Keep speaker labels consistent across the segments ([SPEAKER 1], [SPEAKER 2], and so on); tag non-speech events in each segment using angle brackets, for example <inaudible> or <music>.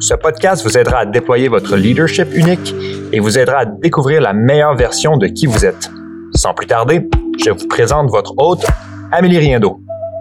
[SPEAKER 1] ce podcast vous aidera à déployer votre leadership unique et vous aidera à découvrir la meilleure version de qui vous êtes. Sans plus tarder, je vous présente votre hôte, Amélie Riendo.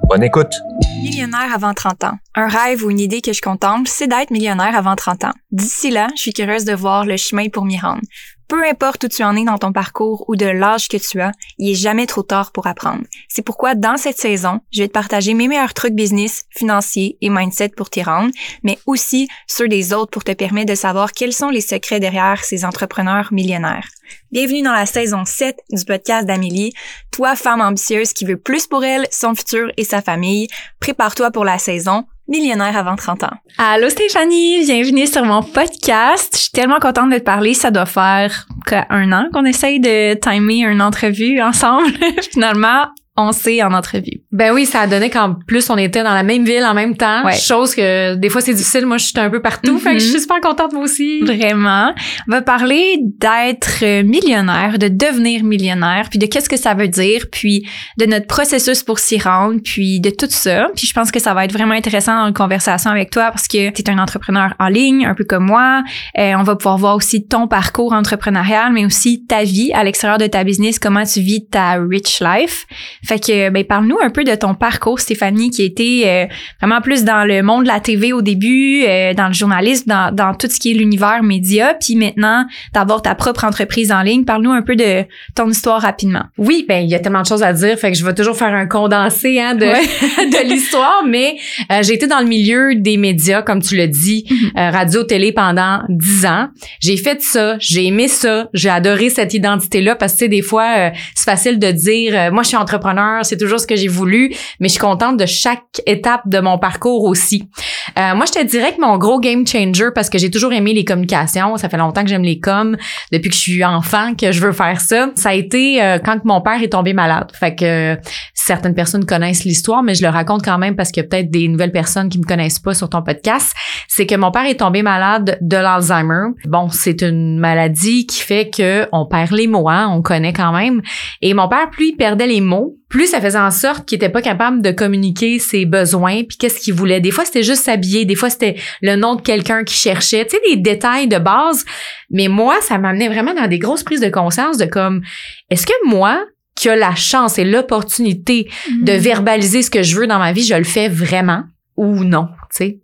[SPEAKER 1] Bonne écoute.
[SPEAKER 2] Millionnaire avant 30 ans. Un rêve ou une idée que je contemple, c'est d'être millionnaire avant 30 ans. D'ici là, je suis curieuse de voir le chemin pour m'y rendre. Peu importe où tu en es dans ton parcours ou de l'âge que tu as, il est jamais trop tard pour apprendre. C'est pourquoi dans cette saison, je vais te partager mes meilleurs trucs business, financiers et mindset pour t'y rendre, mais aussi ceux des autres pour te permettre de savoir quels sont les secrets derrière ces entrepreneurs millionnaires. Bienvenue dans la saison 7 du podcast d'Amélie. Toi, femme ambitieuse qui veut plus pour elle, son futur et sa famille, prépare-toi pour la saison millionnaire avant 30 ans. Allô Stéphanie, bienvenue sur mon podcast. Je suis tellement contente de te parler. Ça doit faire un an qu'on essaye de timer une entrevue ensemble. <laughs> Finalement, on sait en entrevue.
[SPEAKER 3] Ben oui, ça a donné qu'en plus on était dans la même ville en même temps. Ouais. Chose que des fois c'est difficile. Moi, je suis un peu partout. Fait que je suis super contente moi aussi.
[SPEAKER 2] Vraiment. On va parler d'être millionnaire, de devenir millionnaire, puis de qu'est-ce que ça veut dire, puis de notre processus pour s'y rendre, puis de tout ça. Puis je pense que ça va être vraiment intéressant dans une conversation avec toi parce que tu es un entrepreneur en ligne, un peu comme moi. Euh, on va pouvoir voir aussi ton parcours entrepreneurial, mais aussi ta vie à l'extérieur de ta business, comment tu vis ta rich life. Fait que, ben, parle-nous un peu de ton parcours, Stéphanie, qui était euh, vraiment plus dans le monde de la TV au début, euh, dans le journalisme, dans, dans tout ce qui est l'univers média, puis maintenant d'avoir ta propre entreprise en ligne. Parle-nous un peu de ton histoire rapidement.
[SPEAKER 3] Oui, ben il y a tellement de choses à dire, fait que je vais toujours faire un condensé hein, de, <laughs> de l'histoire, mais euh, j'ai été dans le milieu des médias, comme tu le dis, mhm. radio, télé pendant dix ans. J'ai fait ça, j'ai aimé ça, j'ai adoré cette identité-là parce que tu sais, des fois, c'est facile de dire, moi je suis entrepreneur c'est toujours ce que j'ai voulu, mais je suis contente de chaque étape de mon parcours aussi. Euh, moi, je te dirais que mon gros game changer, parce que j'ai toujours aimé les communications, ça fait longtemps que j'aime les coms, depuis que je suis enfant que je veux faire ça, ça a été euh, quand mon père est tombé malade. Fait que certaines personnes connaissent l'histoire, mais je le raconte quand même parce qu'il y a peut-être des nouvelles personnes qui me connaissent pas sur ton podcast. C'est que mon père est tombé malade de l'Alzheimer. Bon, c'est une maladie qui fait que on perd les mots, hein, on connaît quand même. Et mon père, plus il perdait les mots, plus ça faisait en sorte qu'il était pas capable de communiquer ses besoins puis qu'est-ce qu'il voulait. Des fois, c'était juste s'habiller, des fois, c'était le nom de quelqu'un qui cherchait, tu sais, des détails de base. Mais moi, ça m'amenait vraiment dans des grosses prises de conscience de comme, est-ce que moi, qui a la chance et l'opportunité de mm. verbaliser ce que je veux dans ma vie, je le fais vraiment ou non, tu sais?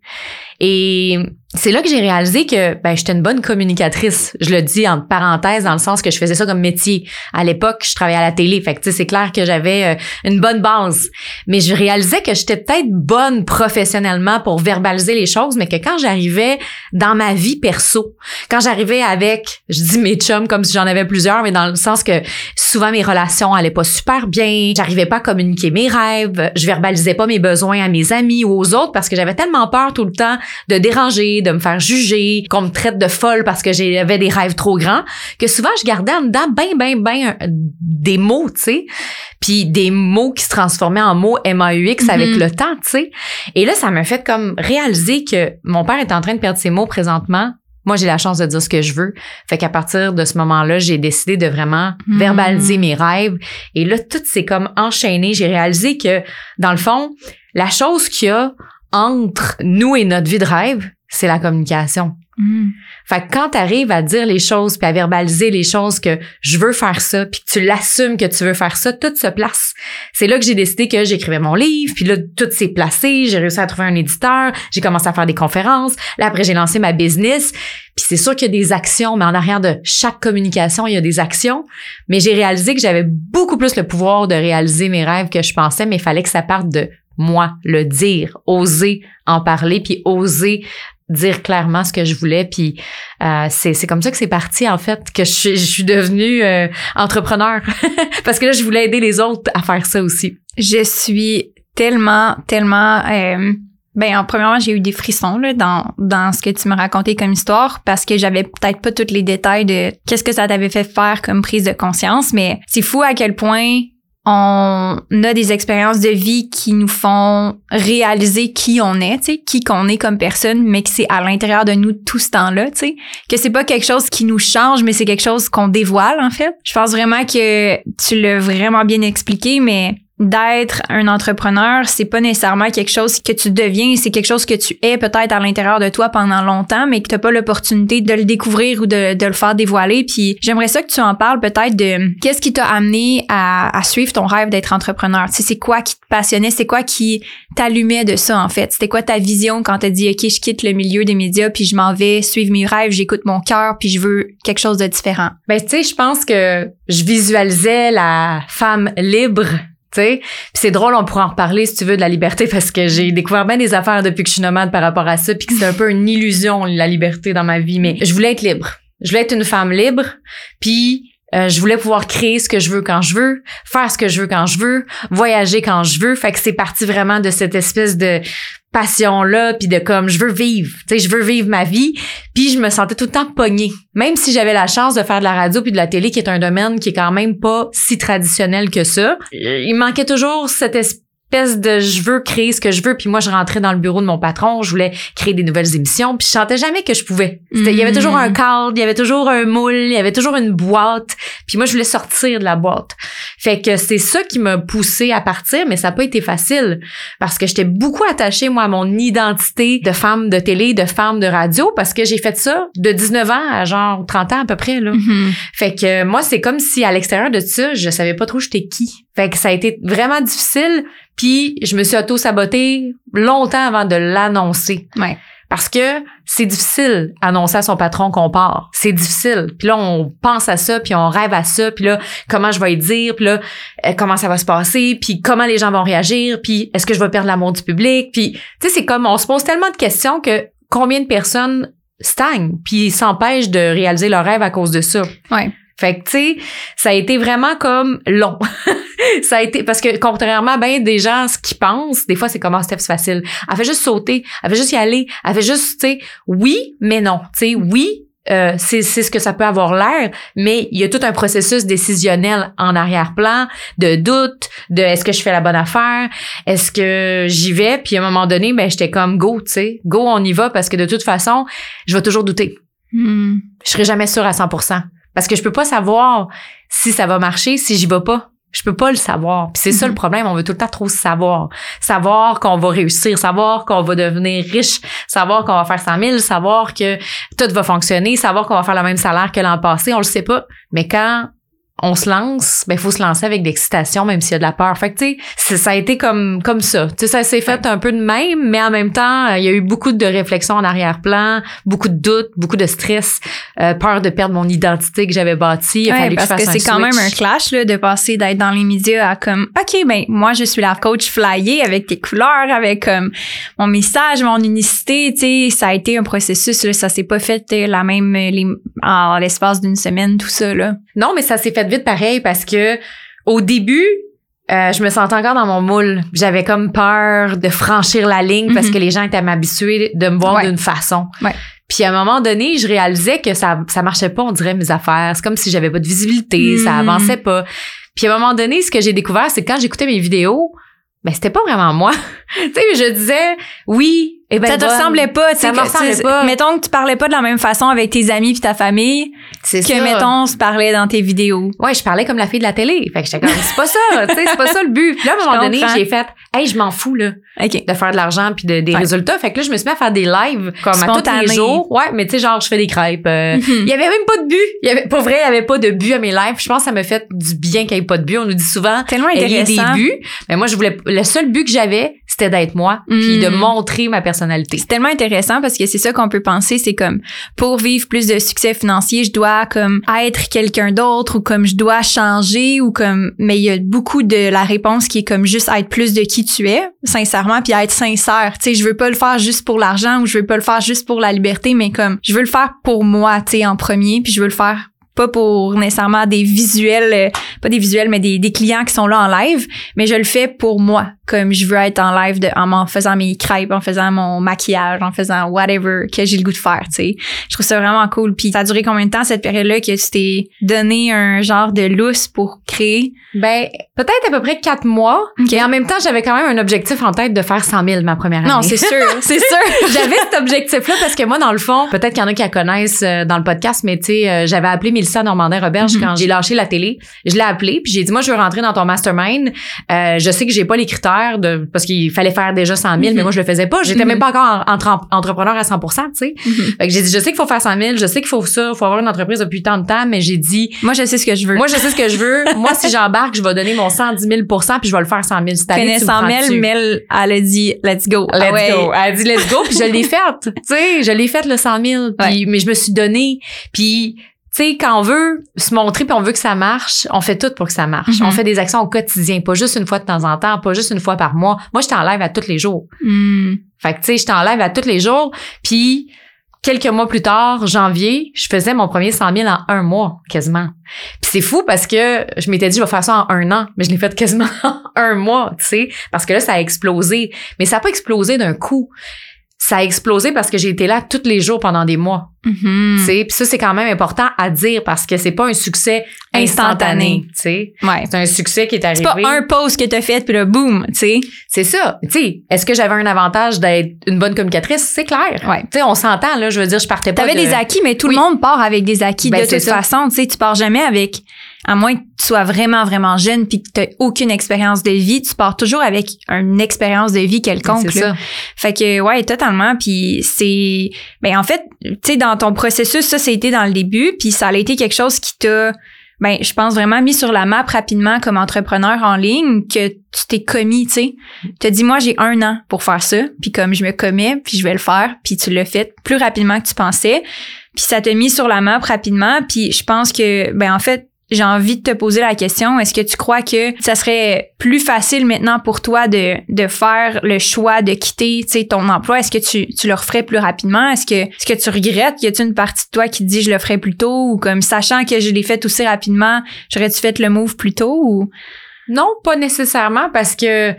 [SPEAKER 3] Et c'est là que j'ai réalisé que ben j'étais une bonne communicatrice. Je le dis en parenthèse dans le sens que je faisais ça comme métier. À l'époque, je travaillais à la télé, fait que c'est clair que j'avais euh, une bonne base. Mais je réalisais que j'étais peut-être bonne professionnellement pour verbaliser les choses, mais que quand j'arrivais dans ma vie perso, quand j'arrivais avec, je dis mes chums comme si j'en avais plusieurs, mais dans le sens que souvent mes relations allaient pas super bien, j'arrivais pas à communiquer mes rêves, je verbalisais pas mes besoins à mes amis ou aux autres parce que j'avais tellement peur tout le temps de déranger, de me faire juger, qu'on me traite de folle parce que j'avais des rêves trop grands, que souvent je gardais en dedans ben, ben, ben des mots, tu sais, puis des mots qui se transformaient en mots M-A-U-X avec mm-hmm. le temps, tu sais. Et là, ça m'a fait comme réaliser que mon père est en train de perdre ses mots présentement, moi, j'ai la chance de dire ce que je veux. Fait qu'à partir de ce moment-là, j'ai décidé de vraiment mm-hmm. verbaliser mes rêves. Et là, tout s'est comme enchaîné. J'ai réalisé que, dans le fond, la chose qu'il y a entre nous et notre vie de rêve, c'est la communication. Mm. Fait que quand tu arrives à dire les choses puis à verbaliser les choses que je veux faire ça puis que tu l'assumes que tu veux faire ça, tout se place. C'est là que j'ai décidé que j'écrivais mon livre puis là tout s'est placé, j'ai réussi à trouver un éditeur, j'ai commencé à faire des conférences, là après j'ai lancé ma business. Puis c'est sûr qu'il y a des actions, mais en arrière de chaque communication, il y a des actions, mais j'ai réalisé que j'avais beaucoup plus le pouvoir de réaliser mes rêves que je pensais, mais il fallait que ça parte de moi, le dire, oser en parler, puis oser dire clairement ce que je voulais. Puis euh, c'est comme ça que c'est parti, en fait, que je, suis devenue euh, entrepreneur. <laughs> Parce que là, je voulais aider les autres à faire ça aussi.
[SPEAKER 2] Je suis tellement, tellement... Euh, Ben, en premièrement, j'ai eu des frissons là, dans, dans ce que tu me racontais comme histoire parce que j'avais peut-être pas tous les détails de qu'est-ce que ça t'avait fait faire comme prise de conscience, mais c'est fou à quel point on a des expériences de vie qui nous font réaliser qui on est, tu sais, qui qu'on est comme personne, mais que c'est à l'intérieur de nous tout ce temps-là, tu sais, que c'est pas quelque chose qui nous change, mais c'est quelque chose qu'on dévoile en fait. Je pense vraiment que tu l'as vraiment bien expliqué, mais d'être un entrepreneur, c'est pas nécessairement quelque chose que tu deviens, c'est quelque chose que tu es peut-être à l'intérieur de toi pendant longtemps, mais que t'as pas l'opportunité de le découvrir ou de, le faire dévoiler. Puis j'aimerais ça que tu en parles peut-être de qu'est-ce qui t'a amené à, à, suivre ton rêve d'être entrepreneur. Tu sais, c'est quoi qui te passionnait, c'est quoi qui t'allumait de ça en fait? C'était quoi ta vision quand t'as dit ok, je quitte le milieu des médias puis je m'en vais suivre mes rêves, j'écoute mon cœur puis je veux quelque chose de différent?
[SPEAKER 3] Ben tu sais, je pense que je visualisais la femme libre sais. c'est drôle, on pourra en reparler si tu veux de la liberté <laughs> parce que j'ai découvert bien des affaires depuis que je suis nomade par rapport à ça, puis que c'est un peu une illusion la liberté dans ma vie. Mais je voulais être libre. Je voulais être une femme libre, puis euh, je voulais pouvoir créer ce que je veux quand je veux, faire ce que je veux quand je veux, voyager quand je veux. Fait que c'est parti vraiment de cette espèce de passion là puis de comme je veux vivre. Tu sais je veux vivre ma vie. Puis je me sentais tout le temps pognée. Même si j'avais la chance de faire de la radio puis de la télé qui est un domaine qui est quand même pas si traditionnel que ça il manquait toujours cette espèce de je veux créer ce que je veux. Puis moi je rentrais dans le bureau de mon patron je voulais créer des nouvelles émissions. Puis je sentais jamais que je pouvais. Il y avait toujours un mm. cadre il y avait toujours un moule il y avait toujours une boîte. Puis moi je voulais sortir de la boîte. Fait que c'est ça qui m'a poussé à partir mais ça n'a pas été facile. Parce que j'étais beaucoup attachée moi à mon identité de femme de télé de femme de radio parce que j'ai fait ça de 19 ans à genre 30 ans à peu près là.
[SPEAKER 2] Mm-hmm.
[SPEAKER 3] fait que moi c'est comme si à l'extérieur de ça je savais pas trop j'étais qui fait que ça a été vraiment difficile puis je me suis auto-sabotée longtemps avant de l'annoncer.
[SPEAKER 2] Ouais.
[SPEAKER 3] Parce que c'est difficile annoncer à son patron qu'on part. C'est difficile. Puis là, on pense à ça, puis on rêve à ça, puis là, comment je vais y dire, puis là, euh, comment ça va se passer, puis comment les gens vont réagir, puis est-ce que je vais perdre l'amour du public, puis tu sais, c'est comme on se pose tellement de questions que combien de personnes stagnent, puis s'empêchent de réaliser leur rêve à cause de ça.
[SPEAKER 2] Ouais.
[SPEAKER 3] Fait que, tu sais, ça a été vraiment comme long. <laughs> <laughs> ça a été, parce que contrairement ben des gens, ce qu'ils pensent, des fois, c'est comment Steph, c'est facile. Elle fait juste sauter, elle fait juste y aller, elle fait juste, tu sais, oui, mais non. Tu sais, oui, euh, c'est ce que ça peut avoir l'air, mais il y a tout un processus décisionnel en arrière-plan, de doute, de est-ce que je fais la bonne affaire, est-ce que j'y vais, puis à un moment donné, ben j'étais comme go, tu sais, go, on y va parce que de toute façon, je vais toujours douter.
[SPEAKER 2] Mm.
[SPEAKER 3] Je serai jamais sûre à 100%. Parce que je peux pas savoir si ça va marcher si j'y vais pas. Je peux pas le savoir. Puis c'est ça le problème, on veut tout le temps trop savoir. Savoir qu'on va réussir, savoir qu'on va devenir riche, savoir qu'on va faire 100 000, savoir que tout va fonctionner, savoir qu'on va faire le même salaire que l'an passé, on le sait pas. Mais quand on se lance, ben faut se lancer avec l'excitation même s'il y a de la peur. Fait que tu sais, ça a été comme comme ça. Tu sais ça s'est fait un peu de même, mais en même temps, il y a eu beaucoup de réflexions en arrière-plan, beaucoup de doutes, beaucoup de stress, euh, peur de perdre mon identité que j'avais bâtie.
[SPEAKER 2] Ouais, parce que, c'est quand même un clash là, de passer d'être dans les médias à comme OK, ben moi je suis la coach flyée avec tes couleurs, avec comme mon message, mon unicité, tu sais, ça a été un processus là, ça s'est pas fait euh, la même les, en l'espace d'une semaine tout ça là.
[SPEAKER 3] Non, mais ça s'est fait vite pareil parce que au début, euh, je me sentais encore dans mon moule. J'avais comme peur de franchir la ligne parce
[SPEAKER 2] Mhm.
[SPEAKER 3] que les gens étaient m'habitués de me voir
[SPEAKER 2] Ouais.
[SPEAKER 3] d'une façon.
[SPEAKER 2] Ouais.
[SPEAKER 3] Puis à un moment donné, je réalisais que ça ça marchait pas, on dirait mes affaires. C'est comme si j'avais pas de visibilité, ça
[SPEAKER 2] Mhm.
[SPEAKER 3] avançait pas. Puis à un moment donné, ce que j'ai découvert, c'est que quand j'écoutais mes vidéos, ben c'était pas vraiment moi. <laughs> tu sais, je disais oui, et ben
[SPEAKER 2] ça te
[SPEAKER 3] bonne.
[SPEAKER 2] ressemblait pas.
[SPEAKER 3] Ça me ressemblait pas.
[SPEAKER 2] Mettons que tu parlais pas de la même façon avec tes amis puis ta famille
[SPEAKER 3] c'est
[SPEAKER 2] que,
[SPEAKER 3] ça.
[SPEAKER 2] mettons, se parlait dans tes vidéos.
[SPEAKER 3] Ouais, je parlais comme la fille de la télé. Fait que j'étais comme c'est pas ça, tu sais, c'est pas ça le but. Puis là à un moment donné, j'ai fait hey, je m'en fous là.
[SPEAKER 2] OK.
[SPEAKER 3] de faire de l'argent puis de- des
[SPEAKER 2] Ouais.
[SPEAKER 3] résultats. Fait que là, je me suis mis à faire des lives comme à tous les jours. Ouais, mais tu sais, genre, je fais des crêpes. euh,
[SPEAKER 2] Mhm.
[SPEAKER 3] Il y avait même pas de but. Il y avait, pas vrai, il y avait pas de but à mes lives. Je pense que ça me fait du bien qu'il n'y ait pas de but. On nous dit souvent,
[SPEAKER 2] Tellement
[SPEAKER 3] ayez des
[SPEAKER 2] intéressant.
[SPEAKER 3] buts. Mais moi, je voulais, le seul but que j'avais, c'était d'être moi puis de
[SPEAKER 2] Mhm.
[SPEAKER 3] montrer ma personnalité.
[SPEAKER 2] C'est tellement intéressant parce que c'est ça qu'on peut penser, c'est comme pour vivre plus de succès financier, je dois comme être quelqu'un d'autre ou comme je dois changer ou comme mais il y a beaucoup de la réponse qui est comme juste être plus de qui tu es, sincèrement puis être sincère. Tu sais, je veux pas le faire juste pour l'argent ou je veux pas le faire juste pour la liberté, mais comme je veux le faire pour moi, tu sais en premier, puis je veux le faire pas pour nécessairement des visuels, euh, pas des visuels, mais des, des clients qui sont là en live, mais je le fais pour moi, comme je veux être en live de, en, faisant mes crêpes, en faisant mon maquillage, en faisant whatever que j'ai le goût de faire, tu sais. Je trouve ça vraiment cool. Puis ça a duré combien de temps cette période-là que tu t'es donné un genre de lousse pour créer?
[SPEAKER 3] Ben, peut-être à peu près quatre mois.
[SPEAKER 2] Ok.
[SPEAKER 3] Et en même temps, j'avais quand même un objectif en tête de faire 100 000 ma première année.
[SPEAKER 2] Non, c'est sûr, <laughs> c'est sûr.
[SPEAKER 3] j'avais cet objectif-là parce que moi, dans le fond, peut-être qu'il y en a qui la connaissent euh, dans le podcast, mais tu sais, euh, j'avais appelé Mélissa Normandin-Roberge
[SPEAKER 2] Mhm.
[SPEAKER 3] quand j'ai lâché la télé. Je l'ai appelé, puis j'ai dit, moi, je veux rentrer dans ton mastermind. Euh, je sais que j'ai pas les critères de parce qu'il fallait faire déjà 100 000, mais
[SPEAKER 2] Mhm.
[SPEAKER 3] moi, je le faisais pas. J'étais
[SPEAKER 2] Mhm.
[SPEAKER 3] même pas encore en- entre- entrepreneur à 100% tu sais. Fait que j'ai dit, je sais qu'il faut faire 100 000, je sais qu'il faut ça, il faut avoir une entreprise depuis tant de temps, mais j'ai dit,
[SPEAKER 2] Moi, je sais ce que je veux.
[SPEAKER 3] moi, je sais ce que je veux. Moi, si j'embarque, je vais donner mon 110 000% puis je vais le faire 100 000 cette année. tu me
[SPEAKER 2] 100 000,
[SPEAKER 3] prends-tu?
[SPEAKER 2] Mel, elle a dit, let's go.
[SPEAKER 3] Let's
[SPEAKER 2] Ah ouais.
[SPEAKER 3] go. Elle a dit let's go, puis je l'ai <laughs> faite. Tu sais, je l'ai faite le 100 000, puis, mais je me suis donné. Puis, tu sais, quand on veut se montrer puis on veut que ça marche, on fait tout pour que ça marche.
[SPEAKER 2] Mhm.
[SPEAKER 3] On fait des actions au quotidien, pas juste une fois de temps en temps, pas juste une fois par mois. Moi, je t'en live à tous les jours.
[SPEAKER 2] Hmm.
[SPEAKER 3] Fait que, tu sais, je t'en live à tous les jours. Puis, quelques mois plus tard, janvier, je faisais mon premier 100 000 en un mois, quasiment. Puis c'est fou parce que je m'étais dit, je vais faire ça en un an, mais je l'ai fait quasiment <laughs> en un mois, tu sais, parce que là, ça a explosé. Mais ça n'a pas explosé d'un coup. Ça a explosé parce que j'ai été là tous les jours pendant des mois. Tu sais. Puis ça, c'est quand même important à dire parce que c'est pas un succès instantané.
[SPEAKER 2] Instantané.
[SPEAKER 3] tu.
[SPEAKER 2] Ouais.
[SPEAKER 3] C'est un succès qui est
[SPEAKER 2] C'est
[SPEAKER 3] arrivé.
[SPEAKER 2] pas un post que t'as fait puis tu sais.
[SPEAKER 3] C'est ça. Tu est-ce que j'avais un avantage d'être une bonne communicatrice? C'est clair.
[SPEAKER 2] Ouais.
[SPEAKER 3] Tu sais, on s'entend, là. Je veux dire, je partais pas
[SPEAKER 2] T'avais
[SPEAKER 3] de-
[SPEAKER 2] des acquis, mais tout
[SPEAKER 3] Oui.
[SPEAKER 2] le monde part avec des acquis
[SPEAKER 3] Ben,
[SPEAKER 2] de
[SPEAKER 3] c'est
[SPEAKER 2] toute
[SPEAKER 3] ça.
[SPEAKER 2] façon. Tu tu pars jamais avec, à moins que tu sois vraiment, vraiment jeune puis que t'as aucune expérience de vie, tu pars toujours avec une expérience de vie quelconque.
[SPEAKER 3] C'est ça.
[SPEAKER 2] Fait que, ouais, totalement. Puis c'est, ben en fait, tu sais, dans ton processus, ça, c'était dans le début, puis ça a été quelque chose qui t'a, ben, je pense vraiment mis sur la map rapidement comme entrepreneur en ligne, que tu t'es commis, tu sais. Tu dit, moi, j'ai un an pour faire ça, puis comme je me commets, puis je vais le faire, puis tu l'as fait plus rapidement que tu pensais. Puis ça t'a mis sur la map rapidement, puis je pense que, ben en fait, j'ai envie de te poser la question, est-ce que tu crois que ça serait plus facile maintenant pour toi de, de faire le choix de quitter ton emploi? Est-ce que tu, tu le referais plus rapidement? Est-ce que, est-ce que tu regrettes? Y a-t-il une partie de toi qui te dit je le ferais plus tôt? Ou comme sachant que je l'ai fait aussi rapidement, j'aurais-tu fait le move plus tôt? Ou...
[SPEAKER 3] Non, pas nécessairement parce que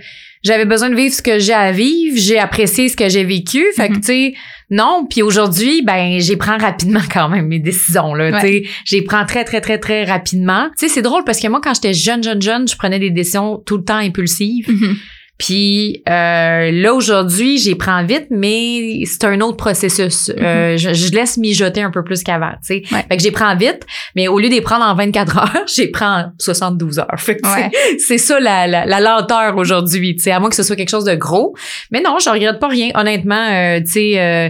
[SPEAKER 3] j'avais besoin de vivre ce que j'ai à vivre, j'ai apprécié ce que j'ai vécu. Fait que,
[SPEAKER 2] Mhm.
[SPEAKER 3] tu sais, non. Puis aujourd'hui, ben, j'y prends rapidement <laughs> quand même mes décisions, là.
[SPEAKER 2] Ouais.
[SPEAKER 3] Tu sais, j'y prends très, très, très, très rapidement. Tu sais, c'est drôle parce que moi, quand j'étais jeune, jeune, jeune, je prenais des décisions tout le temps impulsives. Puis euh, là aujourd'hui, j'y prends vite, mais c'est un autre processus. Euh, je, je laisse mijoter un peu plus qu'avant, tu sais.
[SPEAKER 2] Mhm. Ouais.
[SPEAKER 3] Fait que j'y prends vite, mais au lieu d'y prendre en 24 heures, <laughs> j'y prends en 72 heures. Fait que
[SPEAKER 2] Ouais.
[SPEAKER 3] c'est ça la, la, la lenteur aujourd'hui, tu sais, à moins que ce soit quelque chose de gros. Mais non, je regrette pas rien. Honnêtement, euh, tu sais, euh,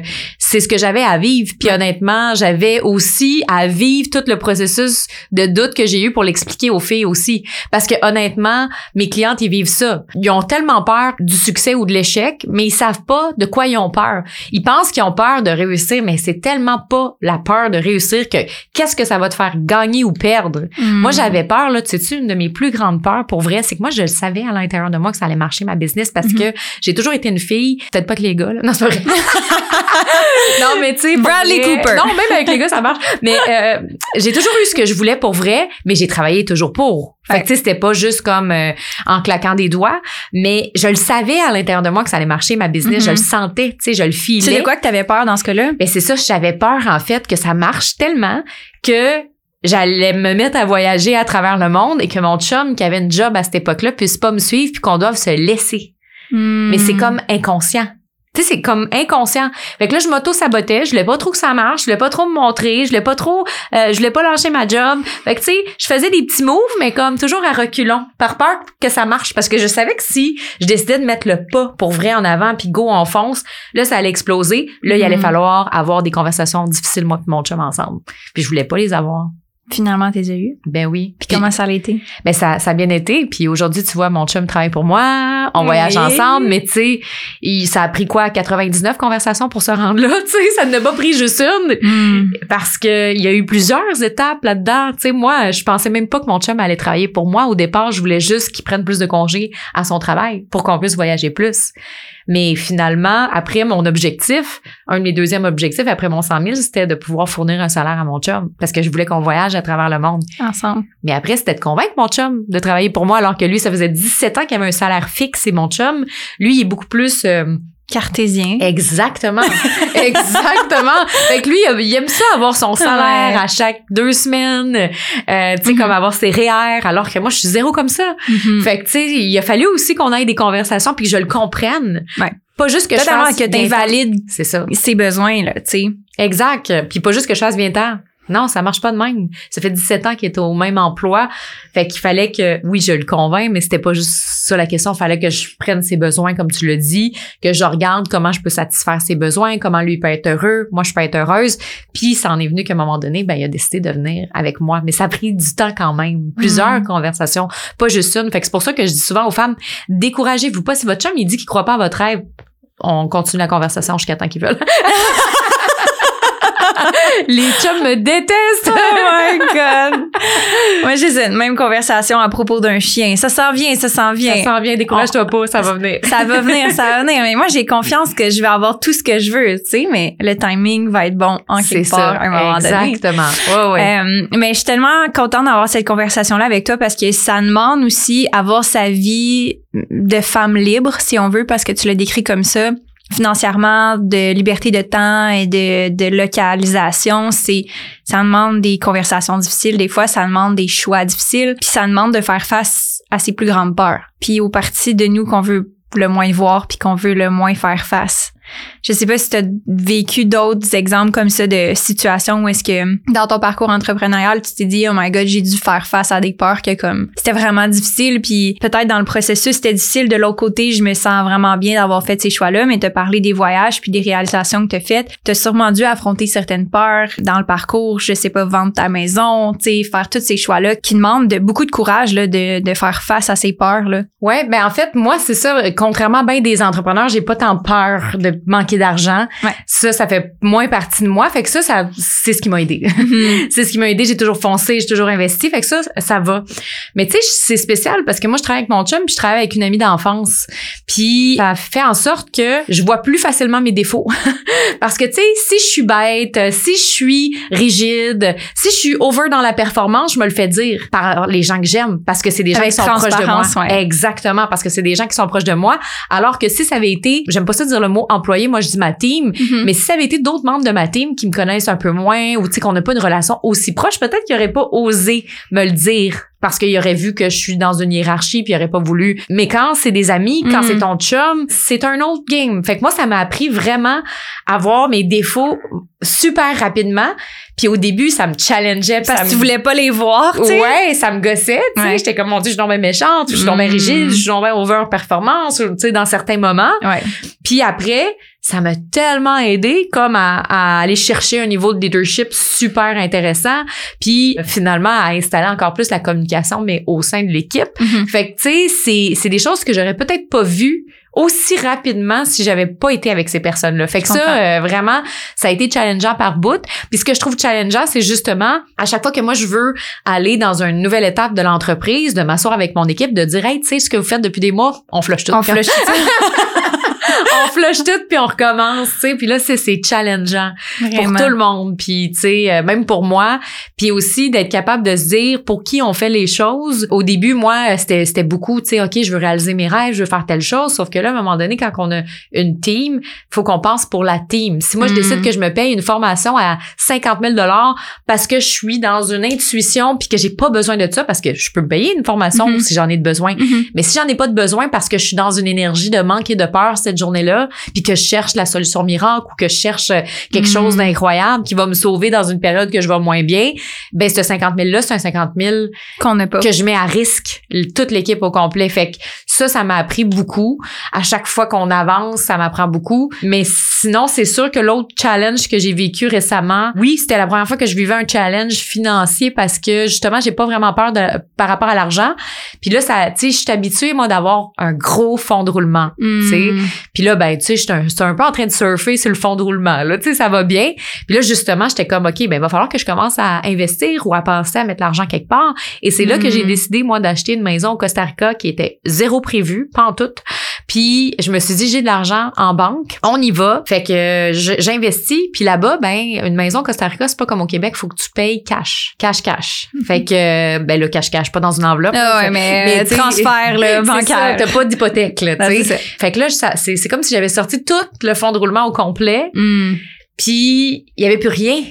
[SPEAKER 3] c'est ce que j'avais à vivre. Puis honnêtement, j'avais aussi à vivre tout le processus de doute que j'ai eu pour l'expliquer aux filles aussi. Parce que honnêtement, mes clientes, ils vivent ça. Ils ont tellement peur du succès ou de l'échec, mais ils savent pas de quoi ils ont peur. Ils pensent qu'ils ont peur de réussir, mais c'est tellement pas la peur de réussir que qu'est-ce que ça va te faire gagner ou perdre? Moi,
[SPEAKER 2] Mm.
[SPEAKER 3] j'avais peur, là, tu sais, une de mes plus grandes peurs, pour vrai, c'est que moi, je le savais à l'intérieur de moi que ça allait marcher ma business parce
[SPEAKER 2] Mhm.
[SPEAKER 3] que j'ai toujours été une fille, peut-être pas que les gars, là. Non, c'est vrai. <laughs> non, mais tu sais.
[SPEAKER 2] Bradley
[SPEAKER 3] vrai-
[SPEAKER 2] Cooper.
[SPEAKER 3] Non, même avec les gars, ça marche. Mais euh, j'ai toujours eu ce que je voulais pour vrai, mais j'ai travaillé toujours pour. Fait que, tu sais, c'était pas juste comme euh, en claquant des doigts, mais je le savais à l'intérieur de moi que ça allait marcher ma business. Je le sentais, tu sais, je le filais.
[SPEAKER 2] C'est de quoi que t'avais peur dans ce cas-là?
[SPEAKER 3] Ben c'est ça, j'avais peur en fait que ça marche tellement que j'allais me mettre à voyager à travers le monde et que mon chum qui avait une job à cette époque-là puisse pas me suivre puis qu'on doive se laisser. Mais c'est comme inconscient. Tu sais, c'est comme inconscient. Fait que là, je m'auto-sabotais. Je voulais pas trop que ça marche. Je voulais pas trop me montrer. Je voulais pas trop... euh, je voulais pas lâcher ma job. Fait que, tu sais, je faisais des petits moves, mais comme toujours à reculons. Par peur que ça marche. Parce que je savais que si je décidais de mettre le pas pour vrai en avant puis go, on fonce, là, ça allait exploser. Là, il allait
[SPEAKER 2] Mhm.
[SPEAKER 3] falloir avoir des conversations difficiles, moi et mon chum ensemble. Puis je voulais pas les avoir.
[SPEAKER 2] Finalement, t'es eu?
[SPEAKER 3] Ben oui.
[SPEAKER 2] Puis comment ça a été?
[SPEAKER 3] Ben ça, ça a bien été. Puis aujourd'hui, tu vois, mon chum travaille pour moi. On
[SPEAKER 2] Oui.
[SPEAKER 3] voyage ensemble. Mais tu sais, il- ça a pris quoi? 99 conversations pour se rendre là. <laughs> Tu sais, ça n'a pas pris juste une.
[SPEAKER 2] Mm.
[SPEAKER 3] Parce que il y a eu plusieurs étapes là-dedans. Tu sais, moi, je pensais même pas que mon chum allait travailler pour moi. Au départ, je voulais juste qu'il prenne plus de congés à son travail pour qu'on puisse voyager plus. Mais finalement, après mon objectif, un de mes deuxièmes objectifs après mon 100 000, c'était de pouvoir fournir un salaire à mon chum parce que je voulais qu'on voyage à travers le monde.
[SPEAKER 2] Ensemble.
[SPEAKER 3] Mais après, c'était de convaincre mon chum de travailler pour moi, alors que lui, ça faisait 17 ans qu'il avait un salaire fixe et mon chum, lui, il est beaucoup plus... euh,
[SPEAKER 2] Cartésien.
[SPEAKER 3] Exactement. <laughs> Exactement. Fait que lui, il aime ça avoir son salaire
[SPEAKER 2] Ouais.
[SPEAKER 3] à chaque deux semaines, euh, tu sais,
[SPEAKER 2] Mhm.
[SPEAKER 3] comme avoir ses REER, alors que moi, je suis zéro comme ça.
[SPEAKER 2] Mhm.
[SPEAKER 3] Fait que, tu sais, il a fallu aussi qu'on ait des conversations puis que je le comprenne.
[SPEAKER 2] Ouais.
[SPEAKER 3] Pas juste que je fasse
[SPEAKER 2] que
[SPEAKER 3] bien
[SPEAKER 2] t'invalides
[SPEAKER 3] C'est ça.
[SPEAKER 2] ses besoins, là, tu sais.
[SPEAKER 3] Exact. Puis pas juste que je fasse bien temps. Non, ça marche pas de même. Ça fait 17 ans qu'il est au même emploi. Fait qu'il fallait que, oui, je le convainc, mais c'était pas juste ça la question. Il fallait que je prenne ses besoins, comme tu le dis, que je regarde comment je peux satisfaire ses besoins, comment lui peut être heureux, moi je peux être heureuse. Puis ça en est venu qu'à un moment donné, ben, il a décidé de venir avec moi. Mais ça a pris du temps quand même. Plusieurs
[SPEAKER 2] Mhm.
[SPEAKER 3] conversations, pas juste une. Fait que c'est pour ça que je dis souvent aux femmes, découragez-vous pas. Si votre chum, il dit qu'il croit pas à votre rêve, on continue la conversation jusqu'à temps qu'ils veulent. <laughs> Les chums me détestent.
[SPEAKER 2] Oh my god. Moi, j'ai cette même conversation à propos d'un chien. Ça s'en vient, ça s'en vient.
[SPEAKER 3] Ça s'en vient, décourage-toi pas, ça va venir.
[SPEAKER 2] Ça va venir, ça va venir. Mais moi, j'ai confiance que je vais avoir tout ce que je veux, tu sais, mais le timing va être bon en quelque part
[SPEAKER 3] ça,
[SPEAKER 2] à un moment donné.
[SPEAKER 3] exactement. Ouais, ouais.
[SPEAKER 2] Euh, mais je suis tellement contente d'avoir cette conversation-là avec toi parce que ça demande aussi avoir sa vie de femme libre, si on veut, parce que tu l'as décrit comme ça financièrement, de liberté de temps et de, de localisation, c'est ça demande des conversations difficiles, des fois ça demande des choix difficiles, puis ça demande de faire face à ses plus grandes peurs, puis aux parties de nous qu'on veut le moins voir puis qu'on veut le moins faire face. Je sais pas si tu as vécu d'autres exemples comme ça de situations où est-ce que dans ton parcours entrepreneurial, tu t'es dit oh my god, j'ai dû faire face à des peurs que comme c'était vraiment difficile. Puis peut-être dans le processus c'était difficile. De l'autre côté, je me sens vraiment bien d'avoir fait ces choix-là, mais as parlé des voyages puis des réalisations que tu as faites, tu as sûrement dû affronter certaines peurs dans le parcours, je sais pas vendre ta maison, tu sais faire tous ces choix-là qui demandent de beaucoup de courage là de, de faire face à ces peurs là.
[SPEAKER 3] Ouais, ben en fait, moi, c'est ça. Contrairement à bien des entrepreneurs, j'ai pas tant peur de manquer d'argent.
[SPEAKER 2] Ouais.
[SPEAKER 3] Ça, ça fait moins partie de moi. Fait que ça, ça c'est ce qui m'a aidé. <laughs> c'est ce qui m'a aidé. J'ai toujours foncé, j'ai toujours investi. Fait que ça, ça va. Mais tu sais, c'est spécial parce que moi, je travaille avec mon chum, puis je travaille avec une amie d'enfance. Puis ça fait en sorte que je vois plus facilement mes défauts. <laughs> parce que tu sais, si je suis bête, si je suis rigide, si je suis over dans la performance, je me le fais dire par les gens que j'aime parce que c'est des gens
[SPEAKER 2] Avec
[SPEAKER 3] qui sont proches de moi.
[SPEAKER 2] ouais.
[SPEAKER 3] Exactement, parce que c'est des gens qui sont proches de moi. Alors que si ça avait été, j'aime pas ça dire le mot moi je dis ma team,
[SPEAKER 2] Mhm.
[SPEAKER 3] mais si ça avait été d'autres membres de ma team qui me connaissent un peu moins ou tu sais qu'on n'a pas une relation aussi proche, peut-être qu'ils n'auraient pas osé me le dire parce qu'ils auraient vu que je suis dans une hiérarchie puis ils n'auraient pas voulu. Mais quand c'est des amis, quand
[SPEAKER 2] Mhm.
[SPEAKER 3] c'est ton chum, c'est un autre game. Fait que moi, ça m'a appris vraiment à voir mes défauts super rapidement. Puis au début, ça me challengeait.
[SPEAKER 2] parce que
[SPEAKER 3] me-
[SPEAKER 2] tu voulais pas les voir, tu sais.
[SPEAKER 3] Ouais, ça me gossait, tu sais.
[SPEAKER 2] Ouais.
[SPEAKER 3] J'étais comme, mon Dieu, je suis tombée méchante, je suis tombée
[SPEAKER 2] Mm.
[SPEAKER 3] rigide, je suis tombée over-performance, tu sais, dans certains moments.
[SPEAKER 2] Ouais.
[SPEAKER 3] Puis après, ça m'a tellement aidé comme à, à aller chercher un niveau de leadership super intéressant, puis finalement à installer encore plus la communication, mais au sein de l'équipe.
[SPEAKER 2] Mhm.
[SPEAKER 3] Fait que, tu sais, c'est, c'est des choses que j'aurais peut-être pas vues aussi rapidement si j'avais pas été avec ces personnes-là. Fait que ça, euh, vraiment, ça a été challengeant par bout. Puis ce que je trouve challengeant, c'est justement, à chaque fois que moi, je veux aller dans une nouvelle étape de l'entreprise, de m'asseoir avec mon équipe, de dire, hey, tu sais, ce que vous faites depuis des mois, on flush tout.
[SPEAKER 2] On flush <laughs>
[SPEAKER 3] on flush tout, puis on recommence, tu sais. Puis là, c'est, c'est challengeant pour
[SPEAKER 2] Vraiment.
[SPEAKER 3] tout le monde. Puis, tu sais, euh, même pour moi. Puis aussi d'être capable de se dire pour qui on fait les choses. Au début, moi, euh, c'était, c'était beaucoup, tu sais, OK, je veux réaliser mes rêves, je veux faire telle chose. Sauf que là, à un moment donné, quand on a une team, faut qu'on pense pour la team. Si moi, je
[SPEAKER 2] Mm.
[SPEAKER 3] décide que je me paye une formation à 50 000 parce que je suis dans une intuition puis que j'ai pas besoin de ça parce que je peux me payer une formation
[SPEAKER 2] Mhm.
[SPEAKER 3] si j'en ai de besoin.
[SPEAKER 2] Mhm.
[SPEAKER 3] Mais si j'en ai pas de besoin parce que je suis dans une énergie de manque et de peur cette journée-là, puis que je cherche la solution miracle ou que je cherche euh, quelque
[SPEAKER 2] Mm.
[SPEAKER 3] chose d'incroyable qui va me sauver dans une période que je vais moins bien, ben ce 50 000 là, c'est un 50 000
[SPEAKER 2] Qu'on n'a pas.
[SPEAKER 3] que je mets à risque toute l'équipe au complet. Fait que ça, ça m'a appris beaucoup. À chaque fois qu'on avance, ça m'apprend beaucoup. Mais sinon, c'est sûr que l'autre challenge que j'ai vécu récemment, oui, c'était la première fois que je vivais un challenge financier parce que justement, j'ai pas vraiment peur de, par rapport à l'argent. Puis là, ça, tu sais, je suis habituée, moi, d'avoir un gros fond de roulement.
[SPEAKER 2] Mm.
[SPEAKER 3] tu sais. Puis là, ben, tu sais, j'étais un, un peu en train de surfer sur le fond de roulement. Là, tu sais, ça va bien. Puis là, justement, j'étais comme, OK, ben, il va falloir que je commence à investir ou à penser à mettre l'argent quelque part. Et c'est là que j'ai
[SPEAKER 2] Mhm.
[SPEAKER 3] décidé, moi, d'acheter une maison au Costa Rica qui était zéro prévue, pas en tout, Puis je me suis dit, j'ai de l'argent en banque, on y va. Fait que j'investis. Puis là-bas, ben une maison Costa Rica, c'est pas comme au Québec, faut que tu payes cash, cash, cash. Mhm. Fait que ben le cash, cash, pas dans une enveloppe.
[SPEAKER 2] Ah ouais, mais, mais transfert là, <laughs> bancaire.
[SPEAKER 3] T'as pas d'hypothèque là. fait que là, c'est comme si j'avais sorti tout le fonds de roulement au complet.
[SPEAKER 2] Mm.
[SPEAKER 3] Puis il y avait plus rien.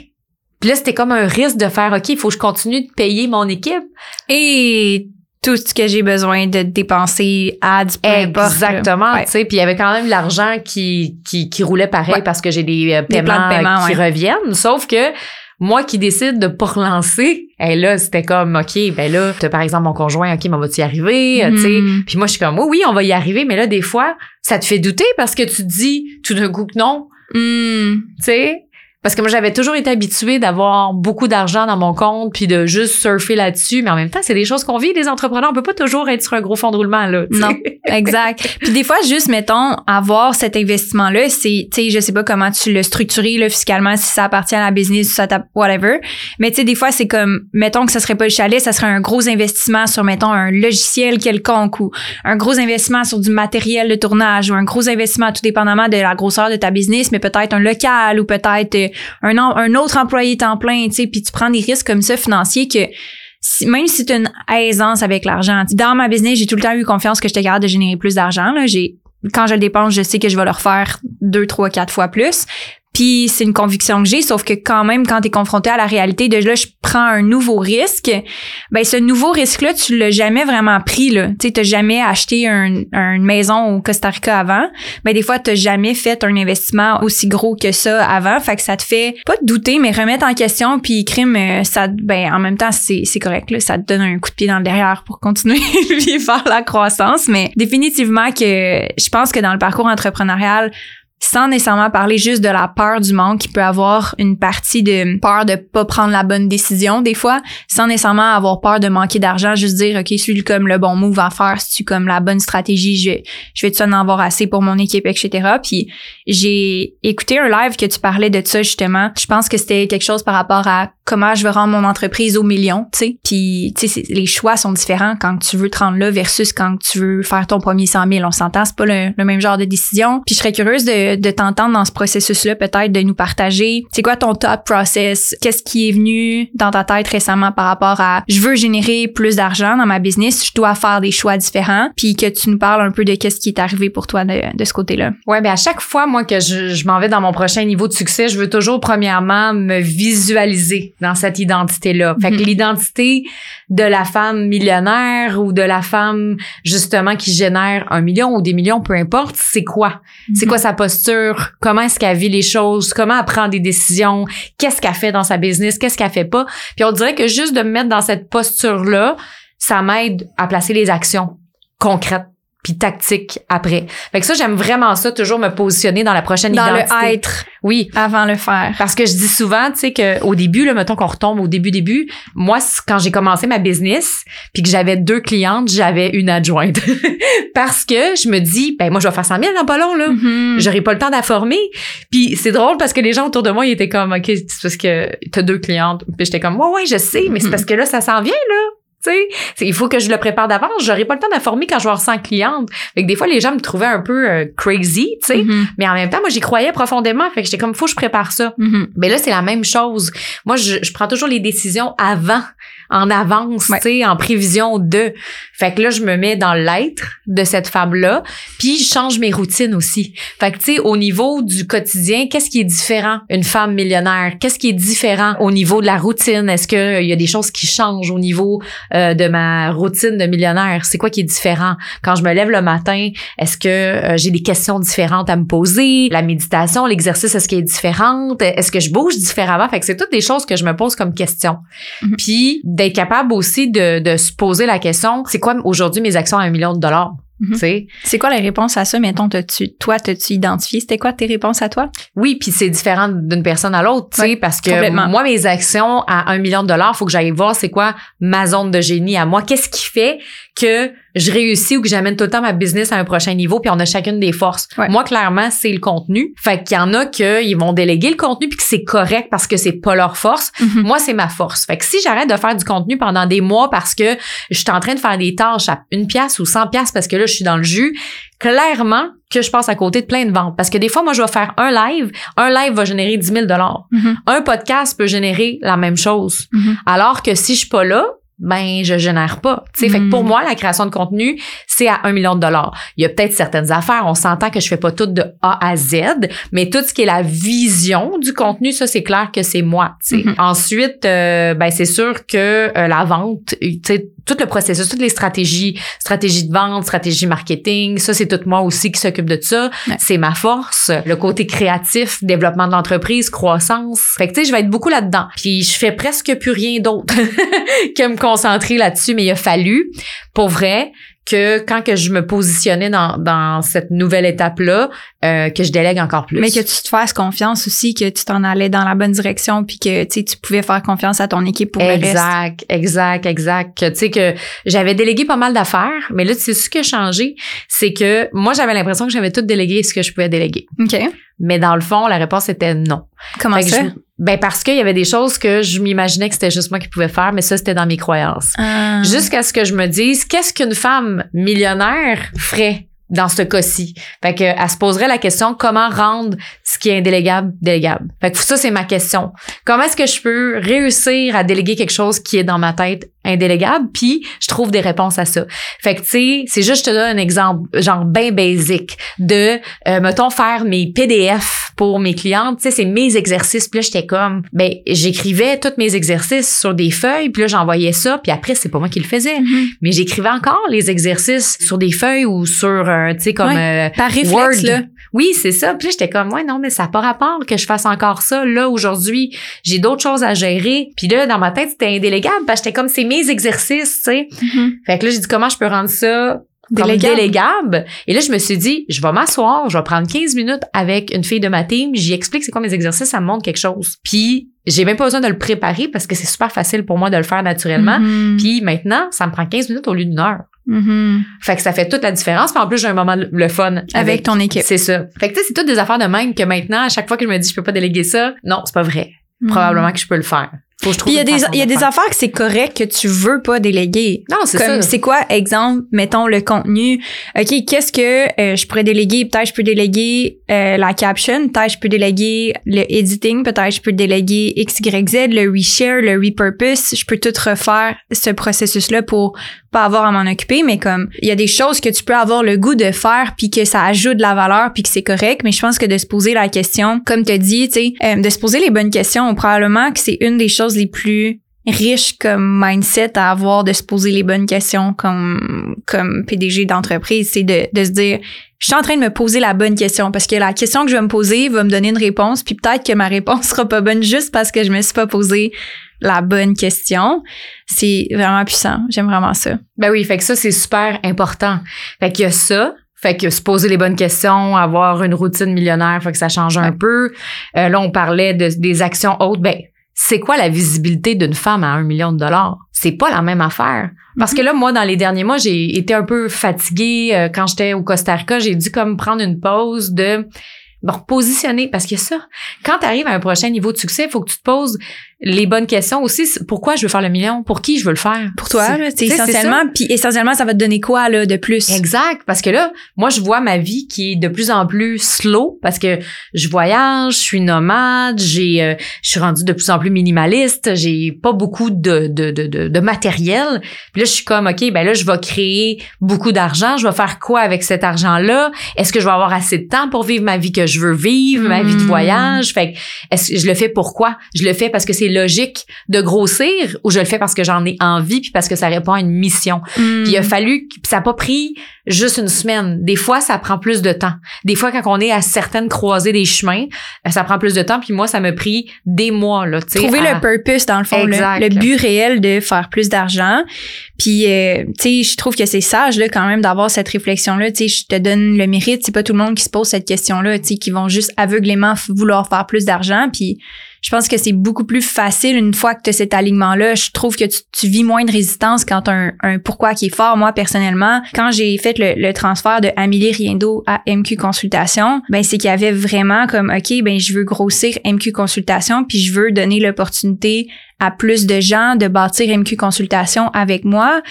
[SPEAKER 3] Puis là, c'était comme un risque de faire, OK, il faut que je continue de payer mon équipe.
[SPEAKER 2] Et tout ce que j'ai besoin de dépenser à peu
[SPEAKER 3] Exactement, tu sais, puis il y avait quand même l'argent qui, qui, qui roulait pareil parce que j'ai des, euh, paiements paiement, qui reviennent, sauf que moi qui décide de pas relancer, et là c'était comme OK, ben là, tu par exemple mon conjoint, OK, mais on va y arriver, tu sais? Mm-hmm. Puis moi je suis comme oui oui, on va y arriver, mais là des fois, ça te fait douter parce que tu te dis tout d'un coup que non.
[SPEAKER 2] Mm.
[SPEAKER 3] Tu sais, parce que moi, j'avais toujours été habituée d'avoir beaucoup d'argent dans mon compte puis de juste surfer là-dessus. Mais en même temps, c'est des choses qu'on vit, les entrepreneurs. On peut pas toujours être sur un gros fond de roulement, là.
[SPEAKER 2] Non, <laughs> exact. puis des fois, juste, mettons, avoir cet investissement-là, c'est, tu sais, je sais pas comment tu l'as structuré, là, fiscalement, si ça appartient à la business, si ça whatever. Mais tu sais, des fois, c'est comme, mettons que ça serait pas le chalet, ça serait un gros investissement sur, mettons, un logiciel quelconque ou un gros investissement sur du matériel de tournage ou un gros investissement tout dépendamment de la grosseur de ta business, mais peut-être un local ou peut-être euh, un, autre employé temps plein, tu sais, puis tu prends des risques comme ça financiers que même si tu as une aisance avec l'argent, dans ma business, j'ai tout le temps eu confiance que j'étais capable de générer plus d'argent. J'ai quand je le dépense, je sais que je vais le refaire deux, trois, quatre fois plus. Puis c'est une conviction que j'ai, sauf que quand même, quand tu es confronté à la réalité de là, je prends un nouveau risque, ben ce nouveau risque-là, tu l'as jamais vraiment pris. là. Tu n'as jamais acheté un, une maison au Costa Rica avant. Ben des fois, tu jamais fait un investissement aussi gros que ça avant. Fait que ça te fait pas te douter, mais remettre en question, puis crime, euh, ça ben en même temps, c'est correct. Là, ça te donne un coup de pied dans le derrière pour continuer <laughs> puis faire la croissance. Mais définitivement que je pense que dans le parcours entrepreneurial, sans nécessairement parler juste de la peur du manque qui peut avoir une partie de peur de pas prendre la bonne décision des fois, sans nécessairement avoir peur de manquer d'argent, juste dire OK, suis comme le bon move à faire, tu comme la bonne stratégie, je je vais en avoir assez pour mon équipe etc. Puis j'ai écouté un live que tu parlais de ça justement. Je pense que c'était quelque chose par rapport à comment je veux rendre mon entreprise au million, tu sais. Puis tu sais les choix sont différents quand tu veux te rendre là versus quand tu veux faire ton premier 100 000. On s'entend, c'est pas le, le même genre de décision. Puis je serais curieuse de de, t'entendre dans ce processus-là, peut-être de nous partager. C'est quoi ton top process? Qu'est-ce qui est venu dans ta tête récemment par rapport à je veux générer plus d'argent dans ma business, je dois faire des choix différents, puis que tu nous parles un peu de qu'est-ce qui est arrivé pour toi de, ce côté-là.
[SPEAKER 3] Ouais, ben à chaque fois moi que je, je m'en vais dans mon prochain niveau de succès, je veux toujours premièrement me visualiser dans cette identité-là. Fait que mm-hmm. l'identité de la femme millionnaire ou de la femme justement qui génère un million ou des millions, peu importe, c'est quoi? C'est quoi sa posture? Comment est-ce qu'elle vit les choses? Comment elle prend des décisions? Qu'est-ce qu'elle fait dans sa business? Qu'est-ce qu'elle fait pas? Puis on dirait que juste de me mettre dans cette posture-là, ça m'aide à placer les actions concrètes puis tactique après. Fait que ça, j'aime vraiment ça, toujours me positionner dans la prochaine
[SPEAKER 2] dans
[SPEAKER 3] identité.
[SPEAKER 2] Dans le être. Oui. Avant le faire.
[SPEAKER 3] Parce que je dis souvent, tu sais, qu'au début, là, mettons qu'on retombe au début, début, moi, quand j'ai commencé ma business, puis que j'avais deux clientes, j'avais une adjointe. <laughs> parce que je me dis, ben moi, je vais faire 100 000 dans pas long, là. Mm-hmm. J'aurai pas le temps d'afformer. Puis c'est drôle parce que les gens autour de moi, ils étaient comme, OK, c'est parce que t'as deux clientes. Puis j'étais comme, ouais, ouais, je sais, mais c'est mm-hmm. parce que là, ça s'en vient, là il faut que je le prépare d'avance. J'aurais pas le temps d'informer quand je vais avoir 100 clientes. Fait que des fois, les gens me trouvaient un peu euh, crazy, tu sais. Mm-hmm. Mais en même temps, moi, j'y croyais profondément. Fait que j'étais comme, faut que je prépare ça.
[SPEAKER 2] Mm-hmm.
[SPEAKER 3] Mais là, c'est la même chose. Moi, je, je, prends toujours les décisions avant, en avance, tu sais, en prévision de. Fait que là, je me mets dans l'être de cette femme-là. Puis, je change mes routines aussi. Fait que, tu sais, au niveau du quotidien, qu'est-ce qui est différent? Une femme millionnaire, qu'est-ce qui est différent au niveau de la routine? Est-ce qu'il y a des choses qui changent au niveau euh, de ma routine de millionnaire? C'est quoi qui est différent? Quand je me lève le matin, est-ce que euh, j'ai des questions différentes à me poser? La méditation, l'exercice, est-ce qu'il est différente? Est-ce que je bouge différemment? Fait que c'est toutes des choses que je me pose comme question. Mm-hmm. Puis d'être capable aussi de, de se poser la question, c'est quoi aujourd'hui mes actions à un million de dollars?
[SPEAKER 2] Mm-hmm. C'est quoi les réponses à ça? Mettons, -tu, toi, t'as-tu identifié? C'était quoi tes réponses à toi?
[SPEAKER 3] Oui, puis c'est différent d'une personne à l'autre, tu sais, parce que moi, mes actions à un million de dollars, faut que j'aille voir c'est quoi ma zone de génie à moi. Qu'est-ce qui fait que je réussis ou que j'amène tout le temps ma business à un prochain niveau, puis on a chacune des forces.
[SPEAKER 2] Ouais.
[SPEAKER 3] Moi, clairement, c'est le contenu. Fait qu'il y en a qui vont déléguer le contenu puis que c'est correct parce que c'est pas leur force.
[SPEAKER 2] Mhm.
[SPEAKER 3] Moi, c'est ma force. Fait que si j'arrête de faire du contenu pendant des mois parce que je suis en train de faire des tâches à une pièce ou 100 pièces parce que là, je suis dans le jus, clairement que je passe à côté de plein de ventes. Parce que des fois, moi, je vais faire un live. Un live va générer 10 000
[SPEAKER 2] Mhm.
[SPEAKER 3] Un podcast peut générer la même chose.
[SPEAKER 2] Mhm.
[SPEAKER 3] Alors que si je suis pas là, ben je génère pas. Tu sais, fait que pour
[SPEAKER 2] Mm.
[SPEAKER 3] moi la création de contenu, c'est à un million de dollars. Il y a peut-être certaines affaires, on s'entend que je fais pas tout de A à Z, mais tout ce qui est la vision du contenu, ça c'est clair que c'est moi. tu sais.
[SPEAKER 2] Mhm.
[SPEAKER 3] Ensuite, euh, ben c'est sûr que euh, la vente, tu sais, tout le processus, toutes les stratégies, stratégie de vente, stratégie marketing, ça c'est tout moi aussi qui s'occupe de ça.
[SPEAKER 2] Ouais.
[SPEAKER 3] C'est ma force. Le côté créatif, développement de l'entreprise, croissance. Fait que tu sais, je vais être beaucoup là-dedans. Puis je fais presque plus rien d'autre <laughs> que me concentrer là-dessus, mais il a fallu, pour vrai, que quand que je me positionnais dans, dans cette nouvelle étape-là, euh, que je délègue encore plus.
[SPEAKER 2] Mais que tu te fasses confiance aussi, que tu t'en allais dans la bonne direction, puis que tu pouvais faire confiance à ton équipe pour le reste.
[SPEAKER 3] Exact, exact, exact. Tu sais que j'avais délégué pas mal d'affaires, mais là, tu sais ce qui a changé, c'est que moi, j'avais l'impression que j'avais tout délégué ce que je pouvais déléguer.
[SPEAKER 2] OK.
[SPEAKER 3] Mais dans le fond, la réponse était non.
[SPEAKER 2] Comment
[SPEAKER 3] Fait
[SPEAKER 2] ça?
[SPEAKER 3] Ben parce qu'il y avait des choses que je m'imaginais que c'était juste moi qui pouvais faire, mais ça, c'était dans mes croyances.
[SPEAKER 2] Ah.
[SPEAKER 3] Jusqu'à ce que je me dise, qu'est-ce qu'une femme millionnaire ferait dans ce cas-ci? Fait que, elle se poserait la question, comment rendre ce qui est indélégable, délégable? Fait que ça, c'est ma question. Comment est-ce que je peux réussir à déléguer quelque chose qui est dans ma tête indélégable? Puis, je trouve des réponses à ça. Fait que, tu sais, c'est juste, je te donne un exemple, genre, bien basic de, euh, mettons, faire mes PDF pour mes clientes. Tu sais, c'est mes exercices. Puis là, j'étais comme, ben, j'écrivais tous mes exercices sur des feuilles. Puis là, j'envoyais ça. Puis après, c'est pas moi qui le faisais.
[SPEAKER 2] Mhm.
[SPEAKER 3] Mais j'écrivais encore les exercices sur des feuilles ou sur, euh, tu sais, comme euh,
[SPEAKER 2] Par réflexe,
[SPEAKER 3] Word.
[SPEAKER 2] là.
[SPEAKER 3] Oui, c'est ça. Puis là, j'étais comme, ouais, non, mais ça n'a pas rapport que je fasse encore ça. Là, aujourd'hui, j'ai d'autres choses à gérer. Puis là, dans ma tête, c'était indélégable. Parce que j'étais comme, c'est mes exercices, tu sais.
[SPEAKER 2] Mhm.
[SPEAKER 3] Fait que là, j'ai dit, comment je peux rendre ça
[SPEAKER 2] Délégable.
[SPEAKER 3] délégable? Et là, je me suis dit, je vais m'asseoir, je vais prendre 15 minutes avec une fille de ma team, j'y explique c'est quoi mes exercices, ça me montre quelque chose. Puis, j'ai même pas besoin de le préparer parce que c'est super facile pour moi de le faire naturellement.
[SPEAKER 2] Mhm.
[SPEAKER 3] Puis maintenant, ça me prend 15 minutes au lieu d'une heure.
[SPEAKER 2] Mhm.
[SPEAKER 3] Fait que ça fait toute la différence. Puis en plus, j'ai un moment le- fun avec,
[SPEAKER 2] Avec ton équipe.
[SPEAKER 3] C'est ça. Fait que tu sais, c'est toutes des affaires de même que maintenant, à chaque fois que je me dis je peux pas déléguer ça, non, c'est pas vrai. Probablement que je peux le faire. Faut que je trouve
[SPEAKER 2] Puis il y a des, il y a
[SPEAKER 3] de
[SPEAKER 2] des
[SPEAKER 3] faire.
[SPEAKER 2] affaires que c'est correct que tu veux pas déléguer.
[SPEAKER 3] Non, c'est
[SPEAKER 2] Comme
[SPEAKER 3] ça.
[SPEAKER 2] c'est quoi, exemple, mettons le contenu? OK, qu'est-ce que euh, je pourrais déléguer? Peut-être je peux déléguer euh, la caption, peut-être je peux déléguer le editing, peut-être je peux déléguer XYZ, le reshare, le repurpose. Je peux tout refaire ce processus-là pour pas avoir à m'en occuper, mais comme il y a des choses que tu peux avoir le goût de faire puis que ça ajoute de la valeur puis que c'est correct, mais je pense que de se poser la question, comme tu dit, tu sais, euh, de se poser les bonnes questions, probablement que c'est une des choses les plus riches comme mindset à avoir de se poser les bonnes questions comme comme PDG d'entreprise, c'est de, de se dire je suis en train de me poser la bonne question parce que la question que je vais me poser va me donner une réponse puis peut-être que ma réponse <laughs> sera pas bonne juste parce que je me suis pas posé la bonne question. C'est vraiment puissant. J'aime vraiment ça.
[SPEAKER 3] Ben oui, fait que ça, c'est super important. Fait qu'il y a ça. Fait que se poser les bonnes questions, avoir une routine millionnaire, fait que ça change un
[SPEAKER 2] Ouais.
[SPEAKER 3] peu. Euh, là, on parlait de, des actions hautes. Ben, c'est quoi la visibilité d'une femme à un million de dollars? C'est pas la même affaire. Parce que là, moi, dans les derniers mois, j'ai été un peu fatiguée. Euh, quand j'étais au Costa Rica, j'ai dû comme prendre une pause de me repositionner. Parce que ça, quand tu arrives à un prochain niveau de succès, il faut que tu te poses les bonnes questions aussi. Pourquoi je veux faire le million? Pour qui je veux le faire?
[SPEAKER 2] Pour toi,
[SPEAKER 3] C'est-
[SPEAKER 2] là, essentiellement puis essentiellement ça va te donner quoi là de plus?
[SPEAKER 3] Exact, parce que là, moi, je vois ma vie qui est de plus en plus slow parce que je voyage, je suis nomade, j'ai, euh, je suis rendue de plus en plus minimaliste, j'ai pas beaucoup de, de, de, de, de matériel. Puis là, je suis comme, OK, ben là, je vais créer beaucoup d'argent. Je vais faire quoi avec cet argent-là? Est-ce que je vais avoir assez de temps pour vivre ma vie que je veux vivre, ma vie de
[SPEAKER 2] Mm.
[SPEAKER 3] voyage? Fait que, est-ce que je le fais pourquoi? Je le fais parce que c'est logique de grossir ou je le fais parce que j'en ai envie puis parce que ça répond à une mission?
[SPEAKER 2] Hmm.
[SPEAKER 3] Puis il a fallu, puis ça n'a pas pris juste une semaine. Des fois, ça prend plus de temps. Des fois, quand on est à certaines croisées des chemins, euh, ça prend plus de temps. Puis moi, ça m'a pris des mois, là,
[SPEAKER 2] trouver
[SPEAKER 3] à-
[SPEAKER 2] le purpose dans le fond le but réel de faire plus d'argent puis euh, tu sais je trouve que c'est sage là quand même d'avoir cette réflexion là tu sais je te donne le mérite c'est pas tout le monde qui se pose cette question là tu sais qui vont juste aveuglément vouloir faire plus d'argent puis je pense que c'est beaucoup plus facile une fois que tu as cet alignement-là. Je trouve que tu, vis moins de résistance quand un, pourquoi qui est fort. Moi, personnellement, quand j'ai fait le, transfert de Amélie Riendo à MQ Consultation, ben c'est qu'il y avait vraiment comme, OK, ben je veux grossir MQ Consultation, puis je veux donner l'opportunité à plus de gens de bâtir MQ Consultation avec moi.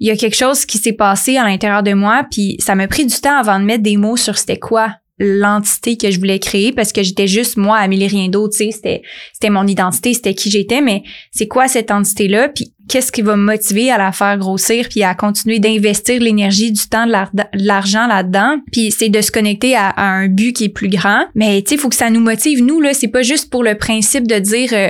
[SPEAKER 2] Il y a quelque chose qui s'est passé à l'intérieur de moi, puis ça m'a pris du temps avant de mettre des mots sur c'était quoi l'entité que je voulais créer parce que j'étais juste moi, Amélie rien d'autre, tu sais, c'était c'était mon identité, c'était qui j'étais, mais c'est quoi cette entité là, puis qu'est-ce qui va me motiver à la faire grossir puis à continuer d'investir l'énergie, du temps, de l'argent là-dedans, puis c'est de se connecter à, un but qui est plus grand. Mais tu sais, il faut que ça nous motive. Nous là, c'est pas juste pour le principe de dire euh,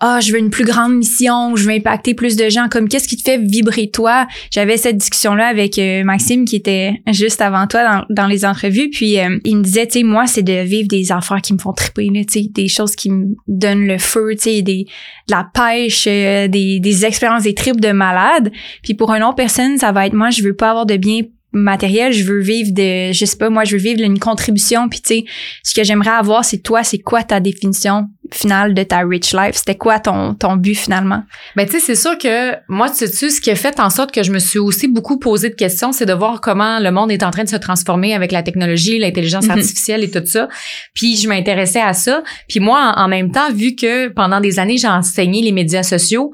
[SPEAKER 2] ah, je veux une plus grande mission, je veux impacter plus de gens. Comme qu'est-ce qui te fait vibrer toi? J'avais cette discussion là avec euh, Maxime qui était juste avant toi dans, dans les entrevues, puis euh, il me disait, tu sais, moi c'est de vivre des affaires qui me font triper, tu sais, des choses qui me donnent le feu, des de la pêche, euh, des des expériences, des tripes de malade. Puis pour une autre personne, ça va être moi, je veux pas avoir de biens matériel, je veux vivre de, je sais pas, moi, je veux vivre une contribution. Puis, tu sais, ce que j'aimerais avoir, c'est toi, c'est quoi ta définition finale de ta rich life? C'était quoi ton, ton but finalement?
[SPEAKER 3] Ben, tu sais, c'est sûr que moi, tu sais, ce qui a fait en sorte que je me suis aussi beaucoup posé de questions, c'est de voir comment le monde est en train de se transformer avec la technologie, l'intelligence mhm. artificielle et tout ça. Puis, je m'intéressais à ça. Puis, moi, en même temps, vu que pendant des années, j'ai enseigné les médias sociaux,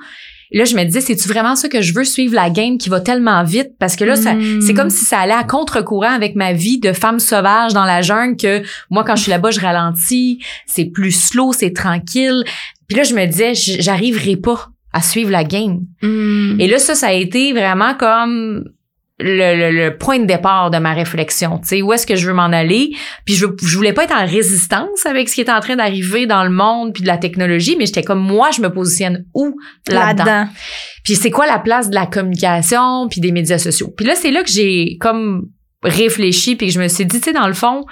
[SPEAKER 3] là, je me disais, c'est-tu vraiment ça que je veux suivre la game qui va tellement vite? Parce que là, hmm. c'est comme si ça allait à contre-courant avec ma vie de femme sauvage dans la jungle que moi, quand je suis là-bas, je ralentis. C'est plus slow, c'est tranquille. Puis là, je me disais, j'arriverai pas à suivre la game. Hmm. Et là, ça, ça a été vraiment comme le, le, point de départ de ma réflexion. Tu sais, où est-ce que je veux m'en aller? Puis je, je voulais pas être en résistance avec ce qui est en train d'arriver dans le monde puis de la technologie, mais j'étais comme moi, je me positionne où? Là-dedans? puis c'est quoi la place de la communication puis des médias sociaux? Puis là, c'est là que j'ai comme réfléchi puis que je me suis dit, tu sais, dans le fond,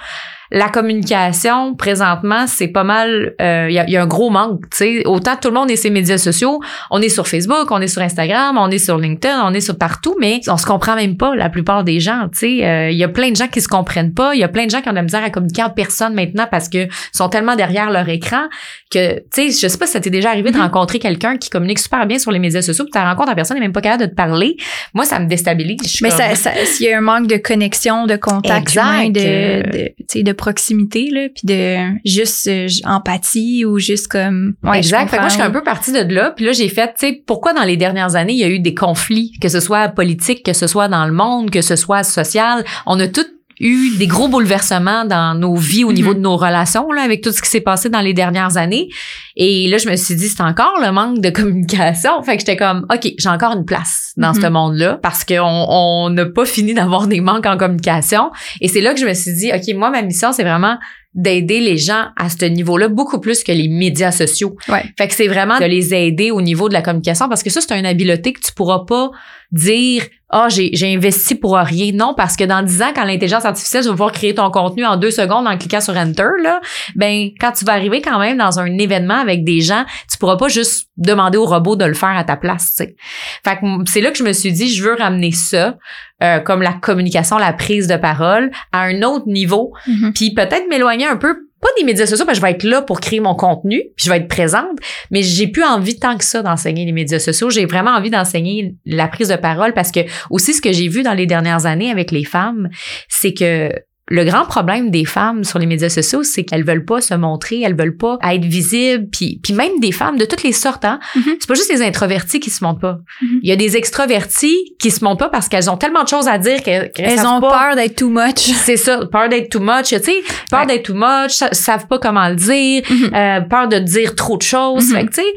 [SPEAKER 3] la communication, présentement, c'est pas mal, il euh, y, a, y, a, un gros manque. sais Autant tout le monde est ses médias sociaux, on est sur Facebook, on est sur Instagram, on est sur LinkedIn, on est sur partout, mais on se comprend même pas, la plupart des gens. Il euh, y a plein de gens qui se comprennent pas, il y a plein de gens qui ont de la misère à communiquer en personne maintenant parce que sont tellement derrière leur écran que, tu sais, je sais pas si ça t'est déjà arrivé de mm-hmm. rencontrer quelqu'un qui communique super bien sur les médias sociaux, puis tu rencontres en personne et même pas capable de te parler. Moi, ça me déstabilise.
[SPEAKER 2] Mais ça, s'il y a un manque de connexion, de contact humain, de, de, de proximité, là, puis de juste euh, empathie ou juste comme...
[SPEAKER 3] Ouais, exact. Fait moi, je suis un peu partie de là. Puis là, j'ai fait, tu sais, pourquoi dans les dernières années, il y a eu des conflits, que ce soit politique, que ce soit dans le monde, que ce soit social? On a tout eu des gros bouleversements dans nos vies au niveau mm-hmm. de nos relations là, avec tout ce qui s'est passé dans les dernières années. Et là, je me suis dit, c'est encore le manque de communication. Fait que j'étais comme, OK, j'ai encore une place dans mm-hmm. ce monde-là parce qu'on n'a pas fini d'avoir des manques en communication. Et c'est là que je me suis dit, OK, moi, ma mission, c'est vraiment d'aider les gens à ce niveau-là beaucoup plus que les médias sociaux.
[SPEAKER 2] Ouais.
[SPEAKER 3] Fait que c'est vraiment de les aider au niveau de la communication parce que ça, c'est une habileté que tu pourras pas dire ah, j'ai, j'ai investi pour rien. Non, parce que dans 10 ans, quand l'intelligence artificielle va pouvoir créer ton contenu en deux secondes en cliquant sur Enter, là, ben, quand tu vas arriver quand même dans un événement avec des gens, tu pourras pas juste demander au robot de le faire à ta place, tu sais. Fait que c'est là que je me suis dit, je veux ramener ça, euh, comme la communication, la prise de parole, à un autre niveau, mm-hmm. puis peut-être m'éloigner un peu pas des médias sociaux parce je vais être là pour créer mon contenu, puis je vais être présente, mais j'ai plus envie tant que ça d'enseigner les médias sociaux. J'ai vraiment envie d'enseigner la prise de parole parce que aussi ce que j'ai vu dans les dernières années avec les femmes, c'est que le grand problème des femmes sur les médias sociaux, c'est qu'elles veulent pas se montrer, elles veulent pas être visibles, puis, puis même des femmes de toutes les sortes. Hein? Mm-hmm. C'est pas juste les introvertis qui se montrent pas. Mm-hmm. Il y a des extrovertis qui se montrent pas parce qu'elles ont tellement de choses à dire qu'elles
[SPEAKER 2] elles ont peur d'être too much. <laughs>
[SPEAKER 3] C'est ça, peur d'être too much. Tu sais, peur d'être too much, savent pas comment le dire, mm-hmm. euh, peur de dire trop de choses. Fait que, tu sais,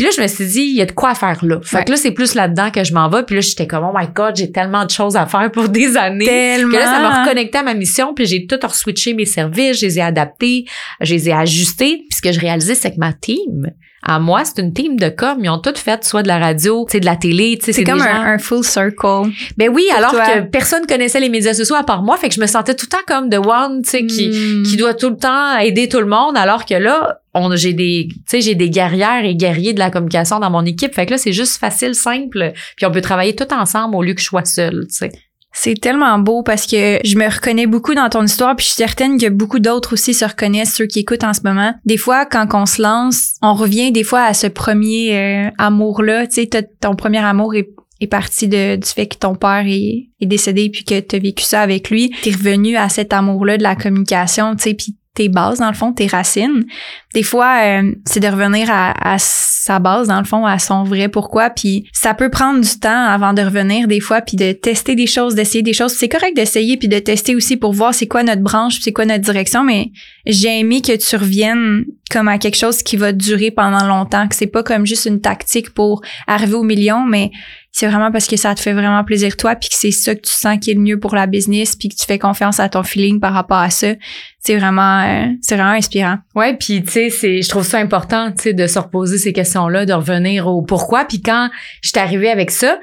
[SPEAKER 3] puis là, je me suis dit, il y a de quoi faire là. Fait que là, c'est plus là-dedans que je m'en vais. Puis là, j'étais comme, oh my God, j'ai tellement de choses à faire pour des années.
[SPEAKER 2] Tellement.
[SPEAKER 3] Que là, ça m'a reconnecté à ma mission. Puis j'ai tout re-switché mes services, je les ai adaptés, je les ai ajustés. Puis ce que je réalisais, c'est que ma team, à moi, c'est une team de com. Ils ont toutes fait soit de la radio, sais, de la télé,
[SPEAKER 2] c'est comme un, full circle.
[SPEAKER 3] Ben oui, alors que personne connaissait les médias sociaux à part moi, fait que je me sentais tout le temps comme the one, tu sais, qui hmm. qui doit tout le temps aider tout le monde, alors que là, on j'ai des tu sais j'ai des guerrières et guerriers de la communication dans mon équipe fait que là c'est juste facile simple puis on peut travailler tout ensemble au lieu que je sois seule tu sais
[SPEAKER 2] C'est tellement beau parce que je me reconnais beaucoup dans ton histoire, puis je suis certaine que beaucoup d'autres aussi se reconnaissent, ceux qui écoutent en ce moment. Des fois, quand on se lance, on revient des fois à ce premier euh, amour-là. Tu sais, ton premier amour est, parti du fait que ton père est, décédé puis que tu as vécu ça avec lui. T'es revenu à cet amour-là de la communication, tu sais, tes bases, dans le fond, tes racines. Des fois, euh, c'est de revenir à, à, sa base, dans le fond, à son vrai pourquoi. Puis ça peut prendre du temps avant de revenir des fois, puis de tester des choses, d'essayer des choses. C'est correct d'essayer, puis de tester aussi pour voir c'est quoi notre branche, c'est quoi notre direction. Mais j'ai aimé que tu reviennes comme à quelque chose qui va durer pendant longtemps, que c'est pas comme juste une tactique pour arriver au million, mais c'est vraiment parce que ça te fait vraiment plaisir toi puis que c'est ça que tu sens qui est le mieux pour la business puis que tu fais confiance à ton feeling par rapport à ça. C'est vraiment euh, c'est vraiment inspirant.
[SPEAKER 3] Ouais puis tu sais c'est je trouve ça important tu sais de se reposer ces questions là de revenir au pourquoi. Puis quand je suis arrivée avec ça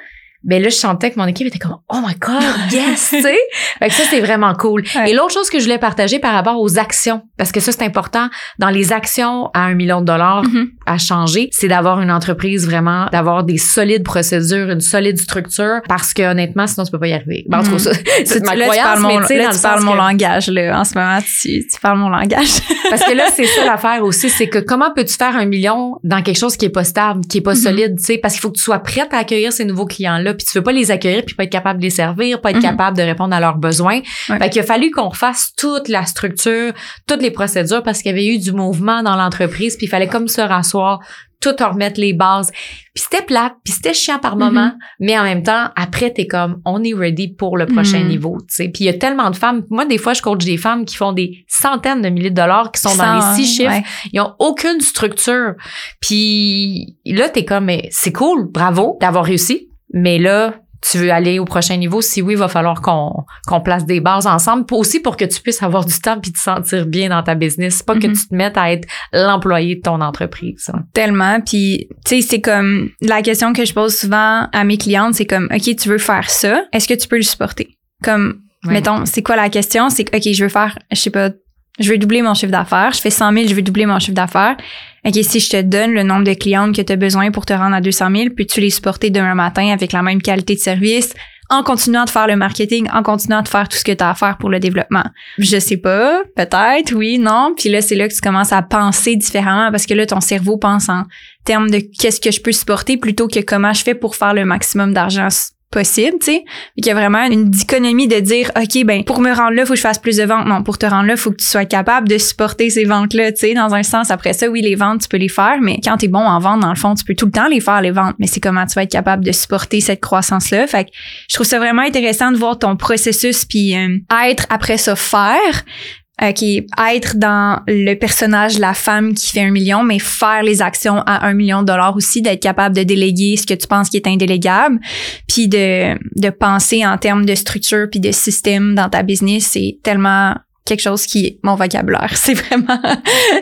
[SPEAKER 3] ben là je sentais que mon équipe était comme oh my god yes tu sais. <laughs> Fait que ça c'est vraiment cool. Et l'autre chose que je voulais partager par rapport aux actions parce que ça c'est important dans les actions à un million de dollars mm-hmm. à changer c'est d'avoir une entreprise vraiment d'avoir des solides procédures une solide structure parce que honnêtement sinon tu peux pas y arriver. Ben, en tout cas mm-hmm.
[SPEAKER 2] c'est ma croyance mais tu là, tu parles mon langage là. En ce moment tu, tu parles mon langage. <laughs>
[SPEAKER 3] Parce que là c'est ça <laughs> l'affaire aussi c'est que comment peux-tu faire un million dans quelque chose qui est pas stable qui est pas mm-hmm. solide tu sais? Parce qu'il faut que tu sois prête à accueillir ces nouveaux clients là puis tu veux pas les accueillir puis pas être capable de les servir, pas être mhm. capable de répondre à leurs besoins. Fait qu'il a fallu qu'on fasse toute la structure, toutes les procédures parce qu'il y avait eu du mouvement dans l'entreprise puis il fallait comme se rasseoir tout remettre les bases. Puis c'était plate, puis c'était chiant par moment, mhm. mais en même temps, après, t'es comme, on est ready pour le prochain mhm. niveau, tu sais. Puis il y a tellement de femmes, moi, des fois, je coach des femmes qui font des centaines de milliers de dollars, qui sont dans les six chiffres, ils ont aucune structure. Puis là, t'es comme, mais c'est cool, bravo d'avoir réussi, mais là, tu veux aller au prochain niveau, si oui, il va falloir qu'on qu'on place des bases ensemble, pour aussi pour que tu puisses avoir du temps puis te sentir bien dans ta business, pas que mm-hmm. tu te mettes à être l'employé de ton entreprise.
[SPEAKER 2] Tellement, puis tu sais, c'est comme la question que je pose souvent à mes clientes, c'est comme OK, tu veux faire ça, est-ce que tu peux le supporter? Comme mettons, c'est quoi la question? C'est OK, je veux faire je sais pas je veux doubler mon chiffre d'affaires, je fais 100 000, je veux doubler mon chiffre d'affaires. OK, si je te donne le nombre de clientes que tu as besoin pour te rendre à 200 000, peux-tu les supporter demain matin avec la même qualité de service en continuant de faire le marketing, en continuant de faire tout ce que tu as à faire pour le développement? Je sais pas, peut-être, oui, non. Puis là, c'est là que tu commences à penser différemment parce que là, ton cerveau pense en termes de qu'est-ce que je peux supporter plutôt que comment je fais pour faire le maximum d'argent possible, tu sais. Il y a vraiment une dichotomie de dire, OK, ben, pour me rendre là, faut que je fasse plus de ventes. Non, pour te rendre là, faut que tu sois capable de supporter ces ventes-là, tu sais, dans un sens. Après ça, oui, les ventes, tu peux les faire, mais quand t'es bon en vente, dans le fond, tu peux tout le temps les faire, les ventes. Mais c'est comment tu vas être capable de supporter cette croissance-là. Fait que je trouve ça vraiment intéressant de voir ton processus puis euh, être après ça faire qui est être dans le personnage la femme qui fait un million, mais faire les actions à un million de dollars aussi, d'être capable de déléguer ce que tu penses qui est indélégable, puis de, de penser en termes de structure puis de système dans ta business, c'est tellement quelque chose qui est mon vocabulaire. <laughs> C'est vraiment,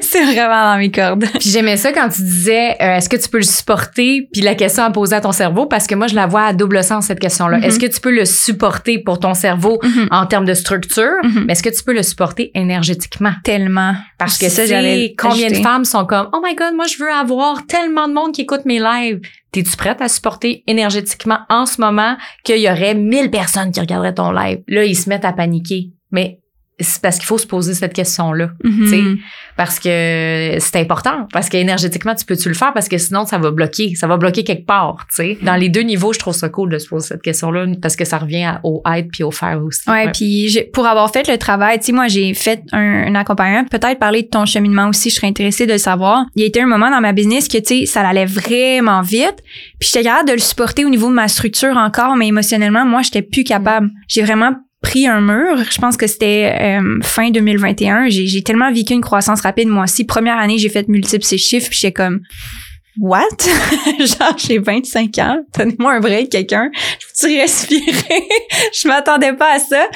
[SPEAKER 2] c'est vraiment dans mes cordes.
[SPEAKER 3] Puis j'aimais ça quand tu disais, euh, est-ce que tu peux le supporter? Puis la question à poser à ton cerveau, parce que moi, je la vois à double sens, cette question-là. Est-ce que tu peux le supporter pour ton cerveau mm-hmm. en termes de structure? Mm-hmm. Mais est-ce que tu peux le supporter énergétiquement?
[SPEAKER 2] Tellement.
[SPEAKER 3] Parce que ça, j'allais combien de femmes sont comme, oh my God, moi, je veux avoir tellement de monde qui écoute mes lives. T'es-tu prête à supporter énergétiquement en ce moment qu'il y aurait 1000 personnes qui regarderaient ton live? Là, ils se mettent à paniquer. Mais c'est parce qu'il faut se poser cette question-là, mm parce que c'est important, parce qu'énergétiquement, tu peux-tu le faire, parce que sinon, ça va bloquer, ça va bloquer quelque part, tu sais. Dans les deux niveaux, je trouve ça cool de se poser cette question-là, parce que ça revient au être puis au faire aussi.
[SPEAKER 2] Ouais, puis pour avoir fait le travail, tu sais, moi, j'ai fait un, accompagnement, peut-être parler de ton cheminement aussi, je serais intéressée de le savoir. Il y a été un moment dans ma business que, tu sais, ça allait vraiment vite, puis j'étais capable de le supporter au niveau de ma structure encore, mais émotionnellement, moi, j'étais plus capable. J'ai vraiment pris un mur. Je pense que c'était euh, fin 2021. J'ai tellement vécu une croissance rapide moi aussi. Première année, j'ai fait multiples ces chiffres, puis j'étais comme What? <laughs> Genre, j'ai 25 ans. Donnez-moi un break, quelqu'un. Je peux respirer? <laughs> je m'attendais pas à ça.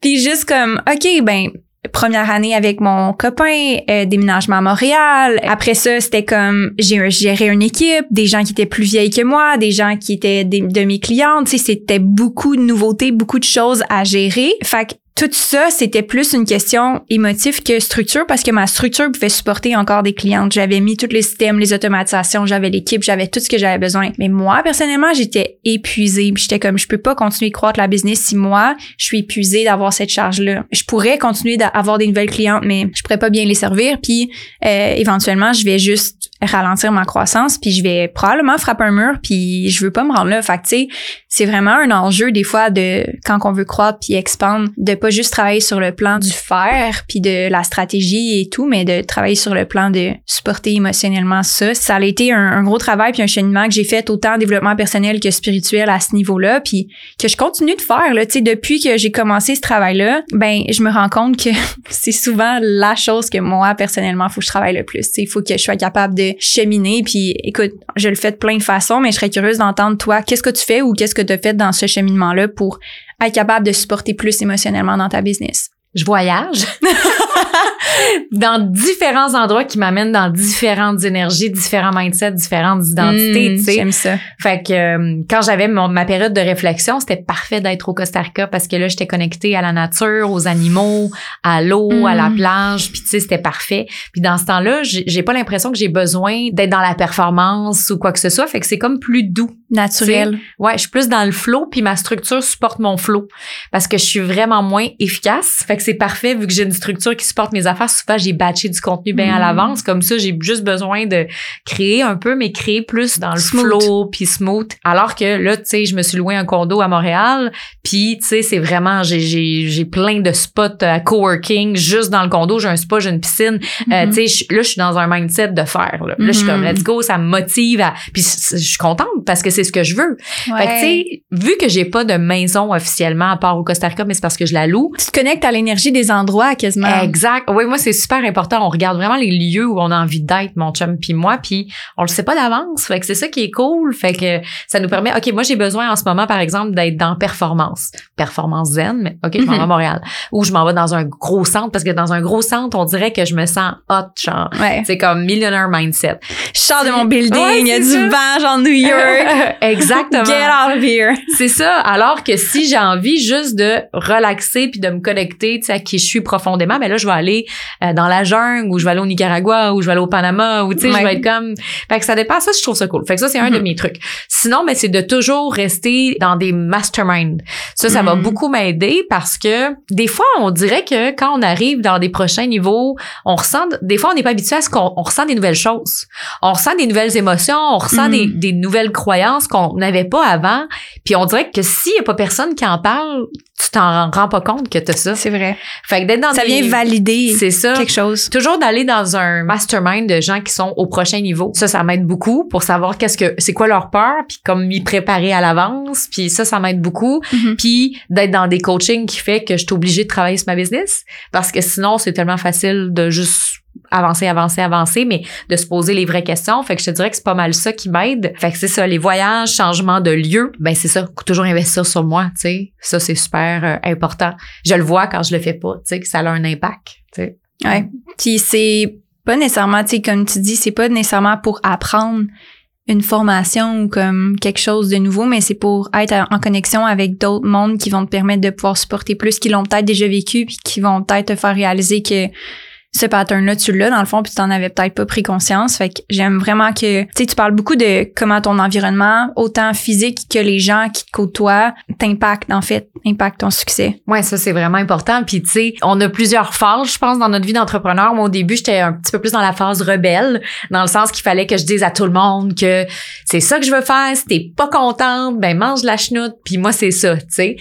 [SPEAKER 2] Puis juste comme, OK, ben, première année avec mon copain, euh, déménagement à Montréal. Après ça, c'était comme j'ai géré une équipe, des gens qui étaient plus vieilles que moi, des gens qui étaient des, de mes clientes. Tu sais, c'était beaucoup de nouveautés, beaucoup de choses à gérer. Fait que tout ça, c'était plus une question émotive que structure parce que ma structure pouvait supporter encore des clientes. J'avais mis tous les systèmes, les automatisations, j'avais l'équipe, j'avais tout ce que j'avais besoin. Mais moi, personnellement, j'étais épuisée. J'étais comme, je peux pas continuer de croître la business si moi, je suis épuisée d'avoir cette charge-là. Je pourrais continuer d'avoir des nouvelles clientes, mais je pourrais pas bien les servir. Puis, euh, éventuellement, je vais juste ralentir ma croissance, puis je vais probablement frapper un mur, puis je veux pas me rendre là. Fait c'est vraiment un enjeu des fois de quand on veut croître puis expandre, de pas juste travailler sur le plan du faire puis de la stratégie et tout, mais de travailler sur le plan de supporter émotionnellement ça. Ça a été un, gros travail puis un cheminement que j'ai fait autant en développement personnel que spirituel à ce niveau-là, puis que je continue de faire là. Tu sais, depuis que j'ai commencé ce travail-là, ben je me rends compte que <laughs> c'est souvent la chose que moi personnellement faut que je travaille le plus. Il faut que je sois capable de cheminer. Puis écoute, je le fais de plein de façons, mais je serais curieuse d'entendre toi, qu'est-ce que tu fais ou qu'est-ce que tu as fait dans ce cheminement-là pour être capable de supporter plus émotionnellement dans ta business?
[SPEAKER 3] Je voyage. <laughs> dans différents endroits qui m'amènent dans différentes énergies, différents mindsets, différentes identités,
[SPEAKER 2] mmh,
[SPEAKER 3] tu sais.
[SPEAKER 2] J'aime ça.
[SPEAKER 3] Fait que euh, quand j'avais ma période de réflexion, c'était parfait d'être au Costa Rica parce que là, j'étais connectée à la nature, aux animaux, à l'eau, à la
[SPEAKER 2] Mmh.
[SPEAKER 3] plage, puis tu sais, c'était parfait. Puis dans ce temps-là, j'ai pas l'impression que j'ai besoin d'être dans la performance ou quoi que ce soit, fait que c'est comme plus doux.
[SPEAKER 2] Naturel.
[SPEAKER 3] Ouais, je suis plus dans le flow, puis ma structure supporte mon flow parce que je suis vraiment moins efficace. Fait que c'est parfait vu que j'ai une structure qui supporte mes affaires. Souvent, j'ai batché du contenu bien à
[SPEAKER 2] Mm.
[SPEAKER 3] l'avance. Comme ça, j'ai juste besoin de créer un peu, mais créer plus dans le
[SPEAKER 2] Smooth.
[SPEAKER 3] flow puis smooth. Alors que là, tu sais, je me suis loué un condo à Montréal, puis tu sais, c'est vraiment j'ai plein de spots à coworking juste dans le condo. J'ai un spa, j'ai une piscine. Euh,
[SPEAKER 2] Mhm.
[SPEAKER 3] tu sais, là, je suis dans un mindset de faire. Là, Là, je suis comme let's go, ça me motive. À... Puis je suis contente parce que c'est ce que je veux. Fait que, tu sais, vu que j'ai pas de maison officiellement à part au Costa Rica, mais c'est parce que je la loue.
[SPEAKER 2] tu te connectes à l'énergie des endroits quasiment.
[SPEAKER 3] Exact. Oui, moi, c'est super important. On regarde vraiment les lieux où on a envie d'être, mon chum puis moi, puis on le sait pas d'avance. Fait que c'est ça qui est cool. Fait que ça nous permet, OK, moi, j'ai besoin en ce moment, par exemple, d'être dans performance. Performance zen, mais OK, je m'en vais à Montréal. Ou je m'en vais dans un gros centre, parce que dans un gros centre, on dirait que je me sens hot, genre.
[SPEAKER 2] Ouais.
[SPEAKER 3] C'est comme millionnaire mindset.
[SPEAKER 2] Je sors de mon building,
[SPEAKER 3] Ouais,
[SPEAKER 2] il y a du vent, genre New York. <laughs>
[SPEAKER 3] Exactement.
[SPEAKER 2] Get out of here.
[SPEAKER 3] C'est ça. Alors que si j'ai envie juste de relaxer puis de me connecter, tu sais, à qui je suis profondément, ben là, je vais aller euh, dans la jungle ou je vais aller au Nicaragua ou je vais aller au Panama ou tu sais,
[SPEAKER 2] Ouais.
[SPEAKER 3] je vais être comme. Fait que ça dépend. Ça, je trouve ça cool. Fait que ça, c'est un de
[SPEAKER 2] Mhm.
[SPEAKER 3] mes trucs. Sinon, ben, c'est de toujours rester dans des masterminds. Ça, ça va
[SPEAKER 2] Mhm.
[SPEAKER 3] beaucoup m'aider parce que des fois, on dirait que quand on arrive dans des prochains niveaux, on ressent, des fois, on n'est pas habitué à ce qu'on on ressent des nouvelles choses. On ressent des nouvelles émotions, on ressent des, des nouvelles croyances qu'on n'avait pas avant. Puis on dirait que s'il y a pas personne qui en parle, tu t'en rends pas compte que t'as ça.
[SPEAKER 2] C'est vrai.
[SPEAKER 3] Fait que d'être dans
[SPEAKER 2] Ça
[SPEAKER 3] des-
[SPEAKER 2] vient valider
[SPEAKER 3] C'est ça.
[SPEAKER 2] quelque chose.
[SPEAKER 3] Toujours d'aller dans un mastermind de gens qui sont au prochain niveau. Ça, ça m'aide beaucoup pour savoir qu'est-ce que c'est quoi leur peur, puis comme m'y préparer à l'avance. Puis ça, ça m'aide beaucoup.
[SPEAKER 2] Mhm.
[SPEAKER 3] Puis d'être dans des coachings qui fait que je suis obligée de travailler sur ma business parce que sinon, c'est tellement facile de juste avancer, avancer, avancer, mais de se poser les vraies questions. Fait que je te dirais que c'est pas mal ça qui m'aide. Fait que c'est ça, les voyages, changement de lieu, ben c'est ça, toujours investir sur moi, tu sais. Ça, c'est super euh, important. Je le vois quand je le fais pas, tu sais, que ça a un impact, tu sais.
[SPEAKER 2] Ouais. Puis c'est pas nécessairement, tu sais, comme tu dis, c'est pas nécessairement pour apprendre une formation ou comme quelque chose de nouveau, mais c'est pour être en connexion avec d'autres mondes qui vont te permettre de pouvoir supporter plus, qui l'ont peut-être déjà vécu, puis qui vont peut-être te faire réaliser que ce pattern-là, tu l'as dans le fond, puis tu t'en avais peut-être pas pris conscience. Fait que j'aime vraiment que, tu tu parles beaucoup de comment ton environnement, autant physique que les gens qui te côtoient, t'impactent, en fait, impactent ton succès.
[SPEAKER 3] Ouais, ça c'est vraiment important. Puis tu sais, on a plusieurs phases, je pense, dans notre vie d'entrepreneur. Moi, au début, j'étais un petit peu plus dans la phase rebelle, dans le sens qu'il fallait que je dise à tout le monde que c'est ça que je veux faire. Si t'es pas contente, ben mange la chenoute. Puis moi, c'est ça, tu sais.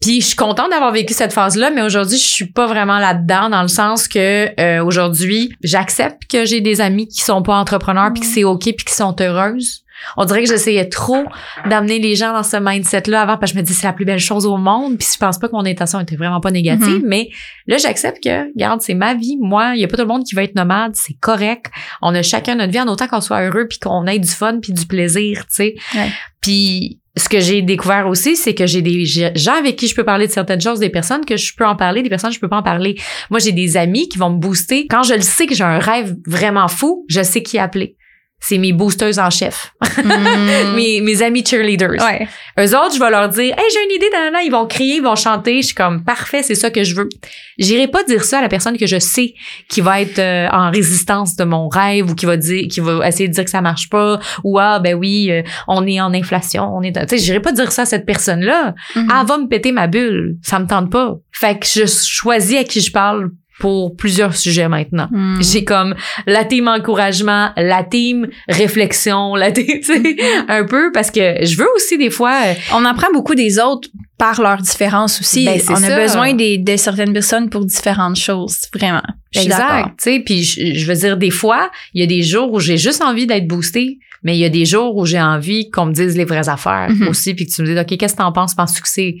[SPEAKER 3] Puis je suis contente d'avoir vécu cette phase-là, mais aujourd'hui, je suis pas vraiment là-dedans, dans le sens que euh, aujourd'hui, j'accepte que j'ai des amis qui sont pas entrepreneurs, puis que c'est ok, puis qui sont heureuses. On dirait que j'essayais trop d'amener les gens dans ce mindset-là avant parce que je me dis c'est la plus belle chose au monde puis je pense pas que mon intention était vraiment pas négative
[SPEAKER 2] Mhm.
[SPEAKER 3] mais là j'accepte que regarde c'est ma vie moi il y a pas tout le monde qui va être nomade c'est correct on a chacun notre vie en autant qu'on soit heureux puis qu'on ait du fun puis du plaisir tu sais
[SPEAKER 2] Ouais.
[SPEAKER 3] puis ce que j'ai découvert aussi c'est que j'ai des gens avec qui je peux parler de certaines choses des personnes que je peux en parler des personnes que je peux pas en parler. Moi j'ai des amis qui vont me booster. Quand je le sais que j'ai un rêve vraiment fou je sais qui appeler c'est mes boosters en chef.
[SPEAKER 2] Mm. <laughs>
[SPEAKER 3] mes, mes amis cheerleaders.
[SPEAKER 2] Ouais.
[SPEAKER 3] Eux autres, je vais leur dire, hey, j'ai une idée, ils vont crier, ils vont chanter. Je suis comme, parfait, c'est ça que je veux. J'irai pas dire ça à la personne que je sais qui va être euh, en résistance de mon rêve ou qui va dire, qui va essayer de dire que ça marche pas ou ah ben oui, euh, on est en inflation, on est, tu sais, j'irai pas dire ça à cette personne-là.
[SPEAKER 2] Mhm.
[SPEAKER 3] Elle va me péter ma bulle, ça me tente pas. Fait que je choisis à qui je parle pour plusieurs sujets maintenant.
[SPEAKER 2] Mm.
[SPEAKER 3] J'ai comme la team encouragement, la team réflexion, la team, <laughs> tu sais, un peu parce que je veux aussi des fois euh,
[SPEAKER 2] On apprend beaucoup des autres par leurs différences aussi.
[SPEAKER 3] Ben,
[SPEAKER 2] on a besoin des, de certaines personnes pour différentes choses, vraiment.
[SPEAKER 3] Exact, tu sais, puis je, je veux dire des fois, il y a des jours où j'ai juste envie d'être boostée, mais il y a des jours où j'ai envie qu'on me dise les vraies affaires
[SPEAKER 2] Mhm.
[SPEAKER 3] aussi puis que tu me dises OK, qu'est-ce que t'en penses? Penses-tu que c'est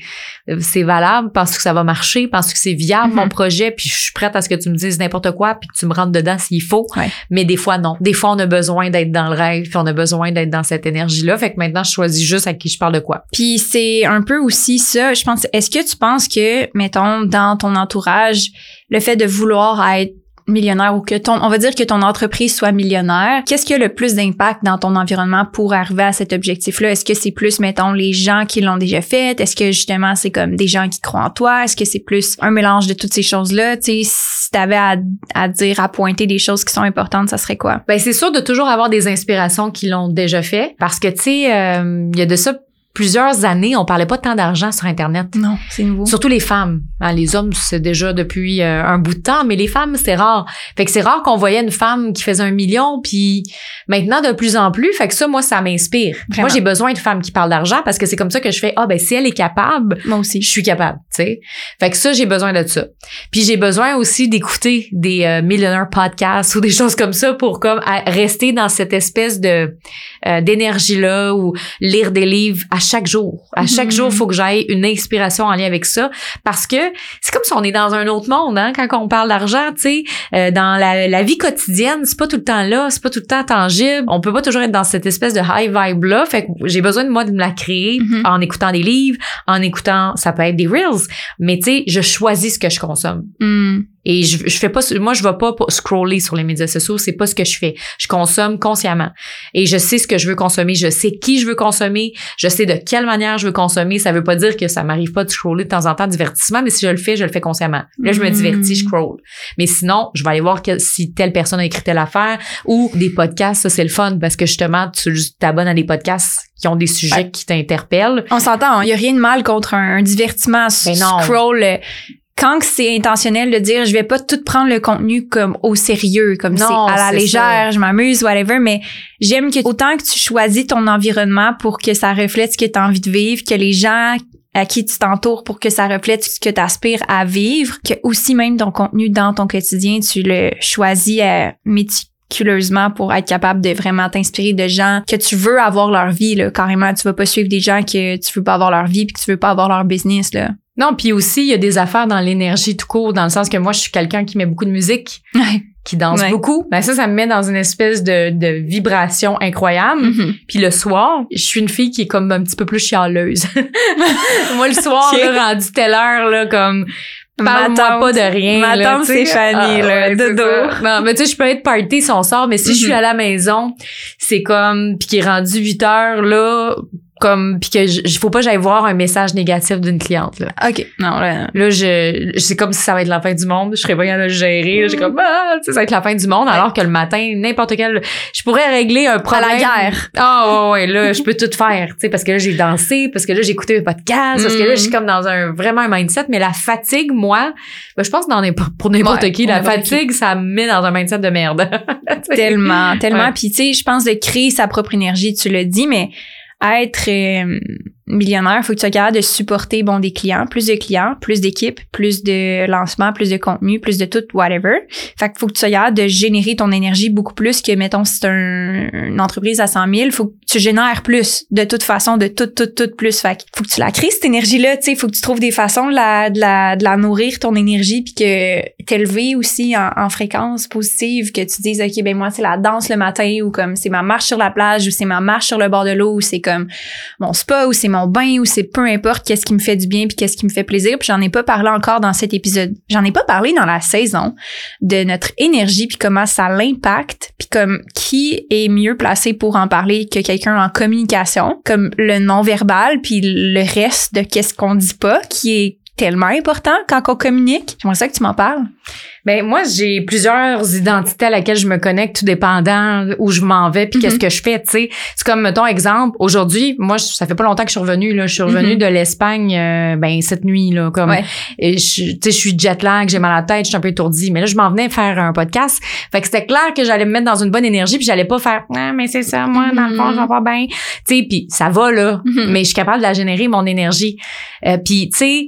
[SPEAKER 3] euh, c'est valable? Penses-tu que ça va marcher? Penses-tu que c'est viable
[SPEAKER 2] Mhm.
[SPEAKER 3] mon projet? Puis je suis prête à ce que tu me dises n'importe quoi puis que tu me rentres dedans s'il faut.
[SPEAKER 2] Ouais.
[SPEAKER 3] Mais des fois non. Des fois on a besoin d'être dans le rêve, puis on a besoin d'être dans cette énergie là, fait que maintenant je choisis juste à qui je parle de quoi.
[SPEAKER 2] Puis c'est un peu aussi ça, je pense. Est-ce que tu penses que, mettons, dans ton entourage, le fait de vouloir être millionnaire ou que ton, on va dire que ton entreprise soit millionnaire, qu'est-ce qui a le plus d'impact dans ton environnement pour arriver à cet objectif-là? Est-ce que c'est plus, mettons, les gens qui l'ont déjà fait? Est-ce que justement c'est comme des gens qui croient en toi? Est-ce que c'est plus un mélange de toutes ces choses-là? Tu sais, si t'avais à, à dire, à pointer des choses qui sont importantes, ça serait quoi?
[SPEAKER 3] Ben c'est sûr de toujours avoir des inspirations qui l'ont déjà fait parce que tu sais euh, il y a de ça plusieurs années, on parlait pas tant d'argent sur internet.
[SPEAKER 2] Non, c'est nouveau.
[SPEAKER 3] Surtout les femmes. Hein, les hommes, c'est déjà depuis euh, un bout de temps, mais les femmes, c'est rare. Fait que c'est rare qu'on voyait une femme qui faisait un million, puis maintenant de plus en plus. Fait que ça, moi, ça m'inspire. Moi, j'ai besoin de femmes qui parlent d'argent parce que c'est comme ça que je fais, ah ben si elle est capable,
[SPEAKER 2] Moi aussi.
[SPEAKER 3] je suis capable, tu sais. Fait que ça, j'ai besoin de ça. Puis j'ai besoin aussi d'écouter des euh, podcasts ou des <laughs> choses comme ça pour comme à- rester dans cette espèce de euh, d'énergie là ou lire des livres à chaque jour. À chaque
[SPEAKER 2] Mhm.
[SPEAKER 3] jour, faut que j'aille une inspiration en lien avec ça parce que c'est comme si on est dans un autre monde hein, quand on parle d'argent, tu sais, Euh, dans la, la vie quotidienne, c'est pas tout le temps là, c'est pas tout le temps tangible. On peut pas toujours être dans cette espèce de high vibe là, fait que j'ai besoin de moi de me la créer
[SPEAKER 2] Mhm.
[SPEAKER 3] en écoutant des livres, en écoutant, ça peut être des reels, mais tu sais, je choisis ce que je consomme.
[SPEAKER 2] Hmm.
[SPEAKER 3] Et je, je fais pas, moi, je vais pas scroller sur les médias sociaux. C'est pas ce que je fais. Je consomme consciemment. Et je sais ce que je veux consommer. Je sais qui je veux consommer. Je sais de quelle manière je veux consommer. Ça veut pas dire que ça m'arrive pas de scroller de temps en temps divertissement, mais si je le fais, je le fais consciemment. Là, je me
[SPEAKER 2] Mm.
[SPEAKER 3] divertis, je scroll. Mais sinon, je vais aller voir que- si telle personne a écrit telle affaire ou des podcasts. Ça, c'est le fun parce que justement, tu t'abonnes à des podcasts qui ont des sujets
[SPEAKER 2] Ouais.
[SPEAKER 3] qui t'interpellent.
[SPEAKER 2] On s'entend, il n'y a rien de mal contre un, un divertissement
[SPEAKER 3] Ben
[SPEAKER 2] scroll. Quand c'est intentionnel de dire je vais pas tout prendre le contenu comme au sérieux, comme c'est à la légère, je m'amuse, whatever, mais j'aime que autant que tu choisis ton environnement pour que ça reflète ce que tu as envie de vivre, que les gens à qui tu t'entoures pour que ça reflète ce que tu aspires à vivre, que aussi même ton contenu dans ton quotidien, tu le choisis euh, méticuleusement pour être capable de vraiment t'inspirer de gens que tu veux avoir leur vie là. Carrément tu vas pas suivre des gens que tu veux pas avoir leur vie puis que tu veux pas avoir leur business là
[SPEAKER 3] Non, puis aussi, il y a des affaires dans l'énergie tout court, dans le sens que moi, je suis quelqu'un qui met beaucoup de musique. qui danse
[SPEAKER 2] Ouais.
[SPEAKER 3] beaucoup. Ben ça, ça me met dans une espèce de, de vibration incroyable.
[SPEAKER 2] Mhm.
[SPEAKER 3] Puis le soir, je suis une fille qui est comme un petit peu plus chialeuse. <laughs> Moi, le soir, là, rendu telle heure, là, comme... Parle-moi pas de rien.
[SPEAKER 2] ma
[SPEAKER 3] là,
[SPEAKER 2] tante
[SPEAKER 3] tu sais.
[SPEAKER 2] Stéphanie, là,
[SPEAKER 3] c'est
[SPEAKER 2] dodo.
[SPEAKER 3] ça. Non, mais tu sais, je peux être party si on sort, mais si je suis
[SPEAKER 2] Mhm.
[SPEAKER 3] à la maison, c'est comme... Puis qu'il est rendu 8 heures, là, comme... Puis que je, je- faut pas j'aille voir un message négatif d'une cliente, là.
[SPEAKER 2] ok non là
[SPEAKER 3] Là, je, c'est comme si ça va être la fin du monde. Je serais pas capable de le gérer. J'ai comme, ah, ça va être la fin du monde. Alors que le matin, n'importe quel, je pourrais régler un
[SPEAKER 2] à
[SPEAKER 3] problème.
[SPEAKER 2] la guerre
[SPEAKER 3] Ah, ouais, ouais, là, je peux tout faire, tu sais, parce que là, j'ai dansé, parce que là, j'ai écouté mes podcasts, parce que là, je suis comme dans un, vraiment un mindset. Mais la fatigue, moi, ben, je pense que dans n'importe- pour n'importe
[SPEAKER 2] Ouais,
[SPEAKER 3] qui, la
[SPEAKER 2] qui.
[SPEAKER 3] fatigue, ça me met dans un mindset de merde. <laughs>
[SPEAKER 2] Tellement tellement puis tu sais je pense de créer sa propre énergie tu le dis mais être euh, millionnaire, faut que tu sois capable de supporter bon des clients, plus de clients, plus d'équipes, plus de lancements, plus de contenu, plus de tout whatever. Fait que faut que tu sois capable de générer ton énergie beaucoup plus que mettons si c'est un- une entreprise à 100 000, faut que tu génères plus de toute façon, de tout tout tout plus. Fait que faut que tu la crées cette énergie là, tu sais, faut que tu trouves des façons de la de la de la nourrir ton énergie puis que t'élever aussi en, en fréquence positive que tu dises ok ben moi c'est la danse le matin ou comme c'est ma marche sur la plage ou c'est ma marche sur le bord de l'eau ou c'est comme mon spa ou c'est mon mon bain ou c'est peu importe qu'est-ce qui me fait du bien puis qu'est-ce qui me fait plaisir. Puis j'en ai pas parlé encore dans cet épisode. J'en ai pas parlé dans la saison de notre énergie puis comment ça l'impacte puis comme qui est mieux placé pour en parler que quelqu'un en communication, comme le non-verbal puis le reste de qu'est-ce qu'on dit pas qui est tellement important quand on communique. J'aimerais ça que tu m'en parles.
[SPEAKER 3] Ben moi j'ai plusieurs identités à laquelle je me connecte tout dépendant où je m'en vais puis qu'est-ce
[SPEAKER 2] Mhm.
[SPEAKER 3] que je fais, tu sais. C'est comme mettons exemple, aujourd'hui, moi je- ça fait pas longtemps que je suis revenue là, je suis revenue
[SPEAKER 2] Mhm.
[SPEAKER 3] de l'Espagne euh, ben cette nuit là comme
[SPEAKER 2] Ouais.
[SPEAKER 3] et je tu sais je suis jet lag, j'ai mal à la tête, je suis un peu étourdie, mais là je m'en venais faire un podcast. Fait que c'était clair que j'allais me mettre dans une bonne énergie puis j'allais pas faire ah mais c'est ça moi dans le fond je vais pas bien. Tu sais puis ça va là, mais je suis capable de la générer mon énergie. Euh, puis tu sais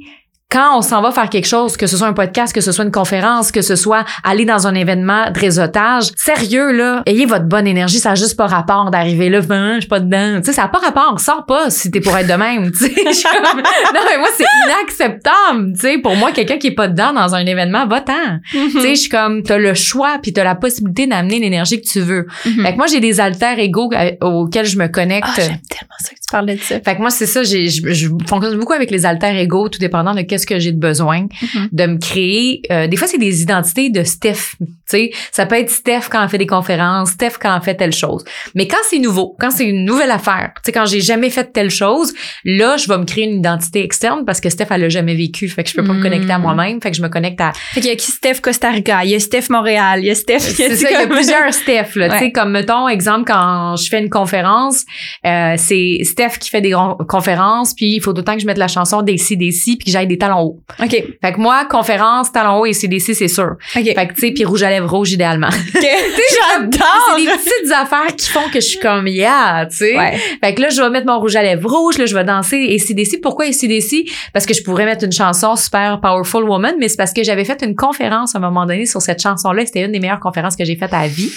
[SPEAKER 3] quand on s'en va faire quelque chose, que ce soit un podcast, que ce soit une conférence, que ce soit aller dans un événement de réseautage, sérieux là, ayez votre bonne énergie, ça a juste pas rapport d'arriver là, ben, je suis pas dedans. Tu sais, ça a pas rapport, sors pas si t'es pour être de même, <laughs> tu sais. Non mais moi c'est inacceptable, tu sais, pour moi quelqu'un qui est pas dedans dans un événement, va-t'en. Tu sais, je suis comme t'as le choix puis t'as la possibilité d'amener l'énergie que tu veux.
[SPEAKER 2] Mhm.
[SPEAKER 3] Fait que moi j'ai des alters égaux euh, auxquels je me connecte.
[SPEAKER 2] Ah, j'aime tellement ça parlais de ça.
[SPEAKER 3] Fait que moi, c'est ça, j'ai, je, je fonctionne beaucoup avec les alters égaux, tout dépendant de qu'est-ce que j'ai de besoin,
[SPEAKER 2] Mhm.
[SPEAKER 3] de me créer. euh, des fois, c'est des identités de Steph. Tu sais, ça peut être Steph quand elle fait des conférences, Steph quand elle fait telle chose. Mais quand c'est nouveau, quand c'est une nouvelle affaire, tu sais, quand j'ai jamais fait telle chose, là, je vais me créer une identité externe parce que Steph, elle l'a jamais vécu. Fait que je peux pas me
[SPEAKER 2] Mm.
[SPEAKER 3] connecter à moi-même. Fait que je me connecte à,
[SPEAKER 2] Fait qu'il y a qui Steph Costa Rica, il y a Steph Montréal, il y a Steph.
[SPEAKER 3] c'est ça, il y a plusieurs Steph, là. Tu sais, comme, mettons, exemple, quand je fais une conférence, euh, c'est Steph qui fait des conférences, puis il faut d'autant que je mette la chanson des CDC puis que j'aille des talons hauts.
[SPEAKER 2] OK.
[SPEAKER 3] Fait que moi, conférence, talons hauts et CDC, c'est sûr.
[SPEAKER 2] OK.
[SPEAKER 3] Fait que, tu sais, puis rouge à lèvres rouge, idéalement. <laughs> <laughs>
[SPEAKER 2] J'adore!
[SPEAKER 3] c'est des petites affaires qui font que je suis comme, yeah, tu sais.
[SPEAKER 2] Ouais.
[SPEAKER 3] Fait que là, je vais mettre mon rouge à lèvres rouge, là, je vais danser ACDC. Pourquoi ACDC? Parce que je pourrais mettre une chanson super Powerful Woman, mais c'est parce que j'avais fait une conférence à un moment donné sur cette chanson-là. C'était une des meilleures conférences que j'ai faites à la vie.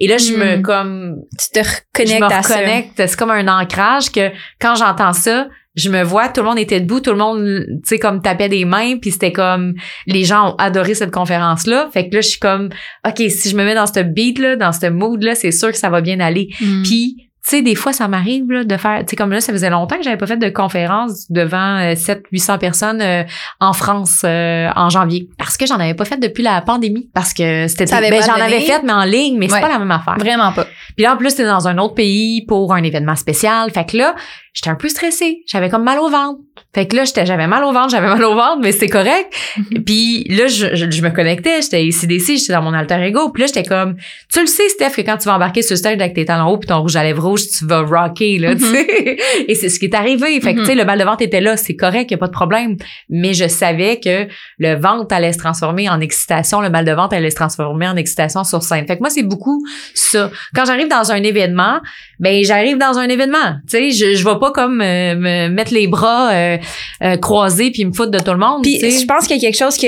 [SPEAKER 3] Et là, je me,
[SPEAKER 2] Mm.
[SPEAKER 3] comme,
[SPEAKER 2] Tu te reconnectes
[SPEAKER 3] je me reconnecte. C'est comme un ancrage que quand j'entends ça, je me vois, tout le monde était debout, tout le monde, tu sais, comme tapait des mains, puis c'était comme, les gens ont adoré cette conférence-là. Fait que là, je suis comme, OK, si je me mets dans ce beat-là, dans ce mood-là, c'est sûr que ça va bien aller.
[SPEAKER 2] Mm.
[SPEAKER 3] Puis, tu sais, des fois, ça m'arrive là, de faire, tu sais, comme là, ça faisait longtemps que j'avais pas fait de conférence devant euh, 700-800 personnes euh, en France euh, en janvier. Parce que j'en avais pas fait depuis la pandémie. Parce que c'était... Ben, j'en avais fait, mais en ligne, mais c'est pas la même affaire.
[SPEAKER 2] Vraiment pas.
[SPEAKER 3] Puis là, en plus, c'était dans un autre pays pour un événement spécial. Fait que là, j'étais un peu stressée. J'avais comme mal au ventre. Fait que là, j'étais, j'avais mal au ventre, j'avais mal au ventre, mais c'était correct.
[SPEAKER 2] Mhm.
[SPEAKER 3] Puis là, je, je, je me connectais, j'étais ici d'ici, j'étais dans mon alter ego. Puis là, j'étais comme, tu le sais, Steph, que quand tu vas embarquer sur le stage avec tes talons hauts puis ton rouge à lèvres rouge, tu vas rocker, là, tu
[SPEAKER 2] Mhm.
[SPEAKER 3] sais. Et c'est ce qui est arrivé. Fait que, tu sais, le mal de ventre était là, c'est correct, y a pas de problème. Mais je savais que le ventre allait se transformer en excitation, le mal de ventre allait se transformer en excitation sur scène. Fait que moi, c'est beaucoup ça. Quand j'arrive dans un événement, ben j'arrive dans un événement. Tu sais, je, je vais pas comme euh, me mettre les bras euh, euh, croisés puis me foutre de tout le monde.
[SPEAKER 2] Puis je pense qu'il y a quelque chose que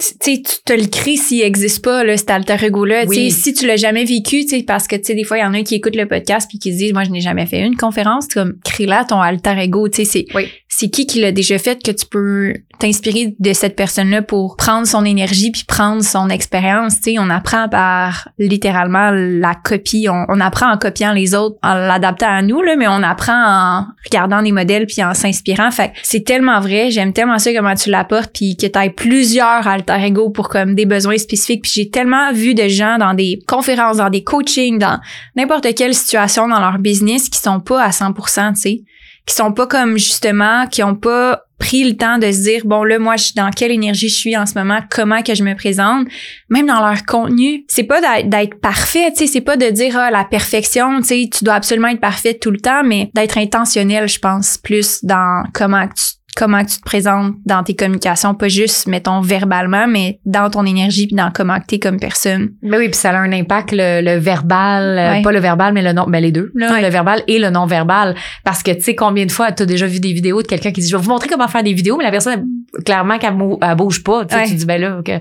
[SPEAKER 2] tu sais tu te le crées s'il existe pas là cet alter ego là
[SPEAKER 3] Oui.
[SPEAKER 2] si tu l'as jamais vécu tu sais parce que tu sais des fois il y en a qui écoutent le podcast puis qui se disent moi je n'ai jamais fait une conférence comme crée là ton alter ego tu sais c'est
[SPEAKER 3] Oui.
[SPEAKER 2] C'est qui qui l'a déjà fait que tu peux t'inspirer de cette personne là pour prendre son énergie puis prendre son expérience? Tu sais on apprend par littéralement la copie. On, apprend en copiant les autres en l'adaptant à nous là mais on apprend en regardant des modèles puis en s'inspirant. Fait c'est tellement vrai. J'aime tellement ça comment tu l'apportes puis que tu aies plusieurs alter ego pour comme des besoins spécifiques. Puis j'ai tellement vu de gens dans des conférences dans des coachings dans n'importe quelle situation dans leur business qui sont pas à 100% tu sais qui sont pas comme justement qui ont pas pris le temps de se dire bon là moi je dans quelle énergie je suis en ce moment comment que je me présente. Même dans leur contenu c'est pas d'être- parfait tu sais c'est pas de dire ah la perfection tu sais tu dois absolument être parfaite tout le temps mais d'être intentionnel je pense plus dans comment tu comment tu te présentes dans tes communications pas juste mettons verbalement mais dans ton énergie puis dans comment que t'es comme personne
[SPEAKER 3] Ben oui, puis ça a un impact le, le verbal, euh,
[SPEAKER 2] Ouais.
[SPEAKER 3] pas le verbal mais le non, ben les deux, là,
[SPEAKER 2] Ouais.
[SPEAKER 3] le verbal et le non verbal parce que tu sais combien de fois tu as déjà vu des vidéos de quelqu'un qui dit je vais vous montrer comment faire des vidéos mais la personne clairement qu'elle elle bouge pas, tu
[SPEAKER 2] Ouais.
[SPEAKER 3] tu dis ben là que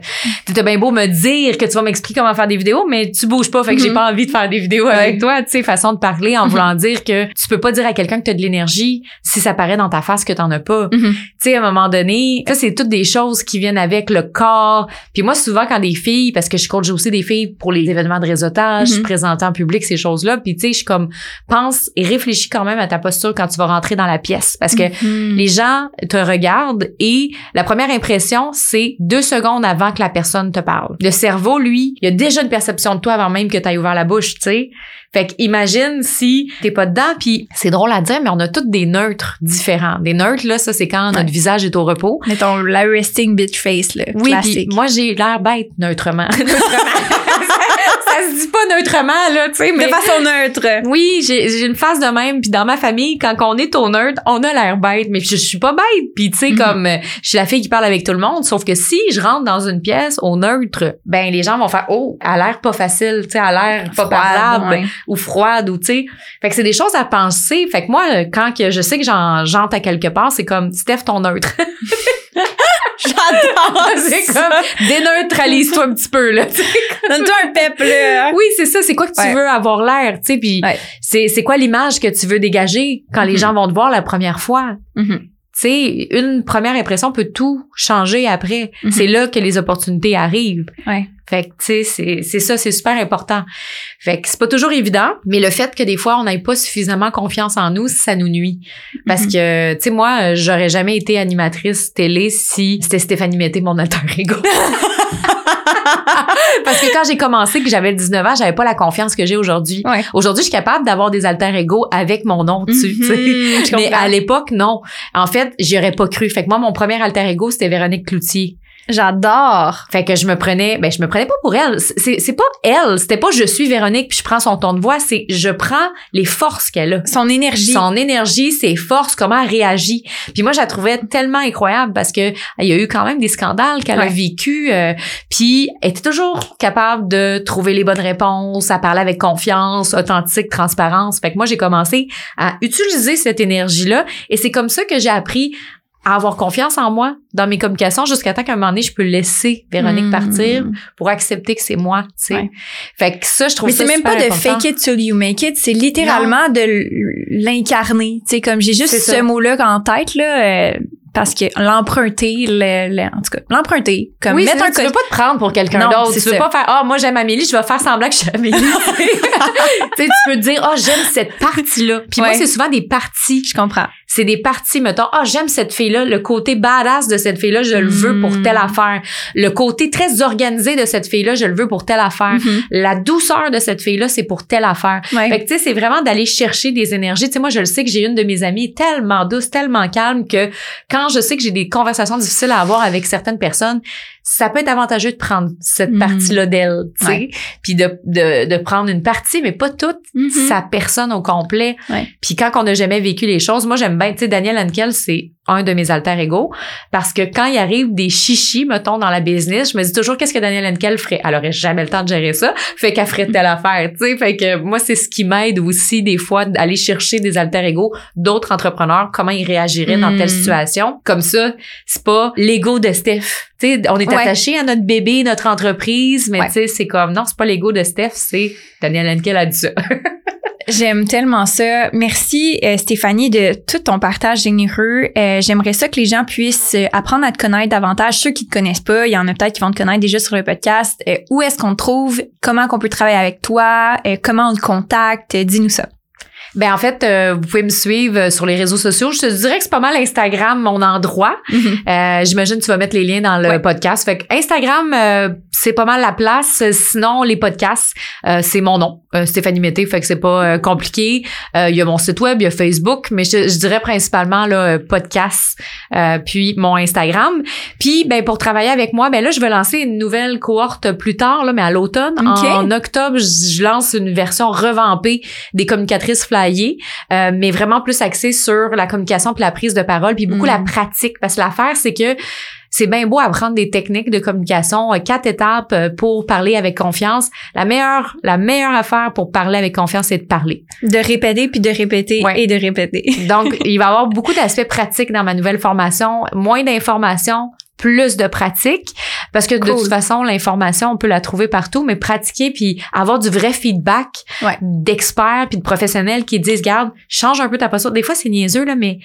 [SPEAKER 3] tu bien beau me dire que tu vas m'expliquer comment faire des vidéos mais tu bouges pas fait que j'ai
[SPEAKER 2] Mhm.
[SPEAKER 3] pas envie de faire des vidéos avec toi, tu sais façon de parler en
[SPEAKER 2] Mhm.
[SPEAKER 3] voulant dire que tu peux pas dire à quelqu'un que tu as de l'énergie si ça paraît dans ta face que t'en as pas.
[SPEAKER 2] Mhm.
[SPEAKER 3] Tu sais, à un moment donné, ça, c'est toutes des choses qui viennent avec le corps. Puis moi, souvent, quand des filles, parce que je coach aussi des filles pour les événements de réseautage, présenter en public ces choses-là, puis tu sais, je suis comme, pense et réfléchis quand même à ta posture quand tu vas rentrer dans la pièce. Parce que
[SPEAKER 2] Mhm.
[SPEAKER 3] les gens te regardent et la première impression, c'est deux secondes avant que la personne te parle. Le cerveau, lui, il a déjà une perception de toi avant même que tu aies ouvert la bouche, tu sais. Fait que imagine si t'es pas dedans, puis c'est drôle à dire, mais on a tous des neutres différents. Des neutres, là, ça, c'est quand
[SPEAKER 2] Ouais.
[SPEAKER 3] notre visage est au repos.
[SPEAKER 2] Mettons, la resting bitch face, là.
[SPEAKER 3] Oui,
[SPEAKER 2] classique.
[SPEAKER 3] moi, j'ai l'air bête neutrement. <laughs> <laughs> ça se dit pas neutrement, là, tu sais, mais...
[SPEAKER 2] De façon neutre.
[SPEAKER 3] Oui, j'ai une face de même. Puis dans ma famille, quand on est au neutre, on a l'air bête. Mais je, je suis pas bête. Puis tu sais,
[SPEAKER 2] Mhm.
[SPEAKER 3] comme euh, je suis la fille qui parle avec tout le monde. Sauf que si je rentre dans une pièce au neutre, ben les gens vont faire oh, elle a l'air pas facile, tu sais, elle a l'air pas parlable
[SPEAKER 2] ouais.
[SPEAKER 3] ou froide ou tu sais. Fait que c'est des choses à penser. Fait que moi, euh, quand que je sais que j'en j'entre à quelque part, c'est comme Steph ton neutre. <laughs>
[SPEAKER 2] J'adore. <laughs>
[SPEAKER 3] c'est comme déneutralise-toi un petit peu là.
[SPEAKER 2] Donne-toi un pep, là.
[SPEAKER 3] Oui, c'est ça. C'est quoi que tu
[SPEAKER 2] Ouais.
[SPEAKER 3] veux avoir l'air, tu sais, puis
[SPEAKER 2] Ouais.
[SPEAKER 3] c'est c'est quoi l'image que tu veux dégager quand les
[SPEAKER 2] Mhm.
[SPEAKER 3] gens vont te voir la première fois?
[SPEAKER 2] Mhm.
[SPEAKER 3] Sais, une première impression peut tout changer après.
[SPEAKER 2] Mhm.
[SPEAKER 3] C'est là que les opportunités arrivent.
[SPEAKER 2] Ouais.
[SPEAKER 3] Fait que, tu sais, c'est- c'est ça, c'est super important. Fait que c'est pas toujours évident, mais le fait que des fois, on n'ait pas suffisamment confiance en nous, ça nous nuit. Parce
[SPEAKER 2] Mhm.
[SPEAKER 3] que, tu sais, moi, j'aurais jamais été animatrice télé si c'était Stéphanie Mété, mon alter ego. <laughs> <laughs> Parce que quand j'ai commencé, que j'avais 19 ans, j'avais pas la confiance que j'ai aujourd'hui.
[SPEAKER 2] Ouais.
[SPEAKER 3] Aujourd'hui, je suis capable d'avoir des alter ego avec mon nom dessus.
[SPEAKER 2] Mhm,
[SPEAKER 3] Mais à l'époque, non. En fait, j'y aurais pas cru. Fait que moi, mon premier alter ego, c'était Véronique Cloutier.
[SPEAKER 2] J'adore.
[SPEAKER 3] Fait que je me prenais, ben je me prenais pas pour elle. C'est c'est pas elle, c'était pas je suis Véronique puis je prends son ton de voix, c'est je prends les forces qu'elle a.
[SPEAKER 2] Son énergie.
[SPEAKER 3] Son énergie, ses forces, comment elle réagit. Puis moi, je la trouvais tellement incroyable parce que il y a eu quand même des scandales qu'elle a vécu. euh, puis elle était toujours capable de trouver les bonnes réponses, à parler avec confiance, authentique, transparence. Fait que moi, j'ai commencé à utiliser cette énergie-là et c'est comme ça que j'ai appris à avoir confiance en moi dans mes communications jusqu'à temps qu'à un moment donné, je peux laisser Véronique
[SPEAKER 2] Mm.
[SPEAKER 3] partir pour accepter que c'est moi, tu sais.
[SPEAKER 2] Ouais.
[SPEAKER 3] Fait que ça, je trouve
[SPEAKER 2] Mais c'est même pas de
[SPEAKER 3] important.
[SPEAKER 2] fake it till you make it, c'est littéralement de l- l'incarner. Tu sais, comme j'ai juste ce
[SPEAKER 3] ça.
[SPEAKER 2] mot-là en tête, là, euh, parce que l'emprunter, le, le- en tout cas, l'emprunter. Comme
[SPEAKER 3] oui,
[SPEAKER 2] mettre un
[SPEAKER 3] tu veux pas te prendre pour quelqu'un
[SPEAKER 2] Non,
[SPEAKER 3] d'autre. Tu veux
[SPEAKER 2] ça.
[SPEAKER 3] pas faire ah moi j'aime Amélie, je vais faire semblant que je suis Amélie. <laughs> tu sais, tu peux te dire ah j'aime cette partie là. Puis moi
[SPEAKER 2] Ouais.
[SPEAKER 3] c'est souvent des parties.
[SPEAKER 2] Je comprends.
[SPEAKER 3] C'est des parties mettons ah j'aime cette fille là, le côté badass de cette fille là, je le veux pour
[SPEAKER 2] Mm.
[SPEAKER 3] telle affaire. Le côté très organisé de cette fille là, je le veux pour telle affaire.
[SPEAKER 2] Mhm.
[SPEAKER 3] La douceur de cette fille là, c'est pour telle affaire.
[SPEAKER 2] Ouais.
[SPEAKER 3] Fait que tu sais, c'est vraiment d'aller chercher des énergies. Tu sais, moi, je le sais que j'ai une de mes amies tellement douce, tellement calme que quand je sais que j'ai des conversations difficiles à avoir avec certaines personnes, ça peut être avantageux de prendre cette
[SPEAKER 2] Mhm.
[SPEAKER 3] partie-là d'elle, tu sais,
[SPEAKER 2] Ouais.
[SPEAKER 3] puis de, de, de prendre une partie, mais pas toute
[SPEAKER 2] Mhm.
[SPEAKER 3] sa personne au complet.
[SPEAKER 2] Ouais.
[SPEAKER 3] Puis quand on n'a jamais vécu les choses, moi, j'aime bien, tu sais, Daniel Henkel, c'est un de mes alter ego parce que quand il arrive des chichis, mettons, dans la business, je me dis toujours qu'est-ce que Daniel Henkel ferait? Elle aurait jamais le temps de gérer ça, fait qu'elle ferait telle affaire, tu sais. Fait que moi, c'est ce qui m'aide aussi des fois d'aller chercher des alter ego d'autres entrepreneurs, comment ils réagiraient dans telle
[SPEAKER 2] Mm.
[SPEAKER 3] situation. Comme ça, c'est pas l'ego de Steph. Tu sais, on est
[SPEAKER 2] Ouais.
[SPEAKER 3] attaché à notre bébé, notre entreprise, mais
[SPEAKER 2] Ouais.
[SPEAKER 3] c'est comme non, c'est pas l'ego de Steph, c'est Daniel Henkel a dit ça. <laughs>
[SPEAKER 2] J'aime tellement ça. Merci euh, Stéphanie de tout ton partage généreux. Euh, J'aimerais ça que les gens puissent euh, apprendre à te connaître davantage. Ceux qui te connaissent pas, il y en a peut-être qui vont te connaître déjà sur le podcast. Euh, où est-ce qu'on te trouve? Comment qu'on peut travailler avec toi? Comment on te contacte? Dis-nous ça.
[SPEAKER 3] Ben en fait, euh, vous pouvez me suivre euh, sur les réseaux sociaux. Je te dirais que c'est pas mal Instagram mon endroit. Euh, J'imagine que tu vas mettre les liens dans le
[SPEAKER 2] Ouais.
[SPEAKER 3] podcast. Fait que Instagram, euh, c'est pas mal la place. Sinon, les podcasts, euh, c'est mon nom, euh, Stéphanie Mété. Fait que c'est pas compliqué. Euh, Il y a mon site web, il y a Facebook, mais je, je dirais principalement là, podcast, euh, puis mon Instagram. Puis ben pour travailler avec moi, ben là je vais lancer une nouvelle cohorte plus tard, là, mais à l'automne.
[SPEAKER 2] Ok.
[SPEAKER 3] En octobre, je je lance une version revampée des communicatrices euh, mais vraiment plus axée sur la communication puis la prise de parole, puis beaucoup la pratique. Parce que l'affaire, c'est que c'est bien beau apprendre des techniques de communication, euh, quatre étapes euh, pour parler avec confiance. La meilleure, la meilleure affaire pour parler avec confiance, c'est de parler.
[SPEAKER 2] De répéter puis de répéter
[SPEAKER 3] Ouais.
[SPEAKER 2] et de répéter.
[SPEAKER 3] Donc, <laughs> il va y avoir beaucoup d'aspects pratiques dans ma nouvelle formation, moins d'informations, plus de pratique, parce que de toute façon, l'information, on peut la trouver partout, mais pratiquer puis avoir du vrai feedback
[SPEAKER 2] Ouais.
[SPEAKER 3] d'experts puis de professionnels qui disent, garde, change un peu ta posture. Des fois, c'est niaiseux, là, mais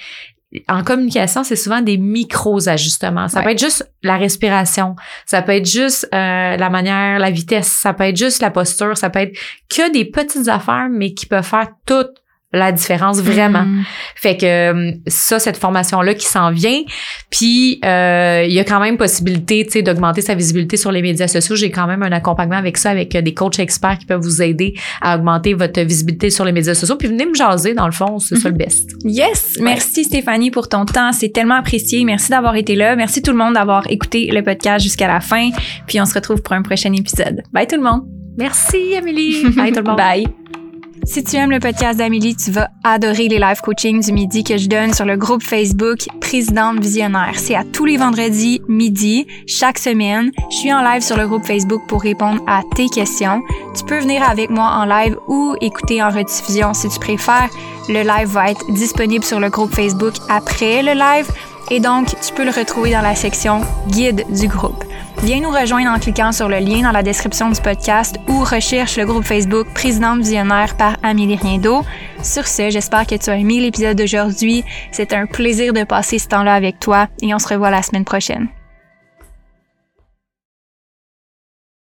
[SPEAKER 3] en communication, c'est souvent des micros ajustements. Ça
[SPEAKER 2] Ouais.
[SPEAKER 3] peut être juste la respiration, ça peut être juste euh, la manière, la vitesse, ça peut être juste la posture, ça peut être que des petites affaires, mais qui peuvent faire toute la différence vraiment.
[SPEAKER 2] Mm.
[SPEAKER 3] Fait que euh, ça, cette formation-là qui s'en vient. Puis, euh, il y a quand même possibilité, tu sais, d'augmenter sa visibilité sur les médias sociaux. J'ai quand même un accompagnement avec ça, avec euh, des coachs experts qui peuvent vous aider à augmenter votre visibilité sur les médias sociaux. Puis, venez me jaser, dans le fond, c'est ça le best.
[SPEAKER 2] Yes! Merci Stéphanie pour ton temps. C'est tellement apprécié. Merci d'avoir été là. Merci tout le monde d'avoir écouté le podcast jusqu'à la fin. Puis on se retrouve pour un prochain épisode. Bye tout le monde!
[SPEAKER 3] Merci, Amélie. Bye, tout le monde. <laughs>
[SPEAKER 2] Bye! Si tu aimes le podcast d'Amélie, tu vas adorer les live coaching du midi que je donne sur le groupe Facebook Présidente Visionnaire. C'est à tous les vendredis midi, chaque semaine. Je suis en live sur le groupe Facebook pour répondre à tes questions. Tu peux venir avec moi en live ou écouter en rediffusion si tu préfères. Le live va être disponible sur le groupe Facebook après le live et donc tu peux le retrouver dans la section guide du groupe. Viens nous rejoindre en cliquant sur le lien dans la description du podcast ou recherche le groupe Facebook Présidente Visionnaire par Amélie Riendo. Sur ce, j'espère que tu as aimé l'épisode d'aujourd'hui. C'est un plaisir de passer ce temps-là avec toi et on se revoit la semaine prochaine.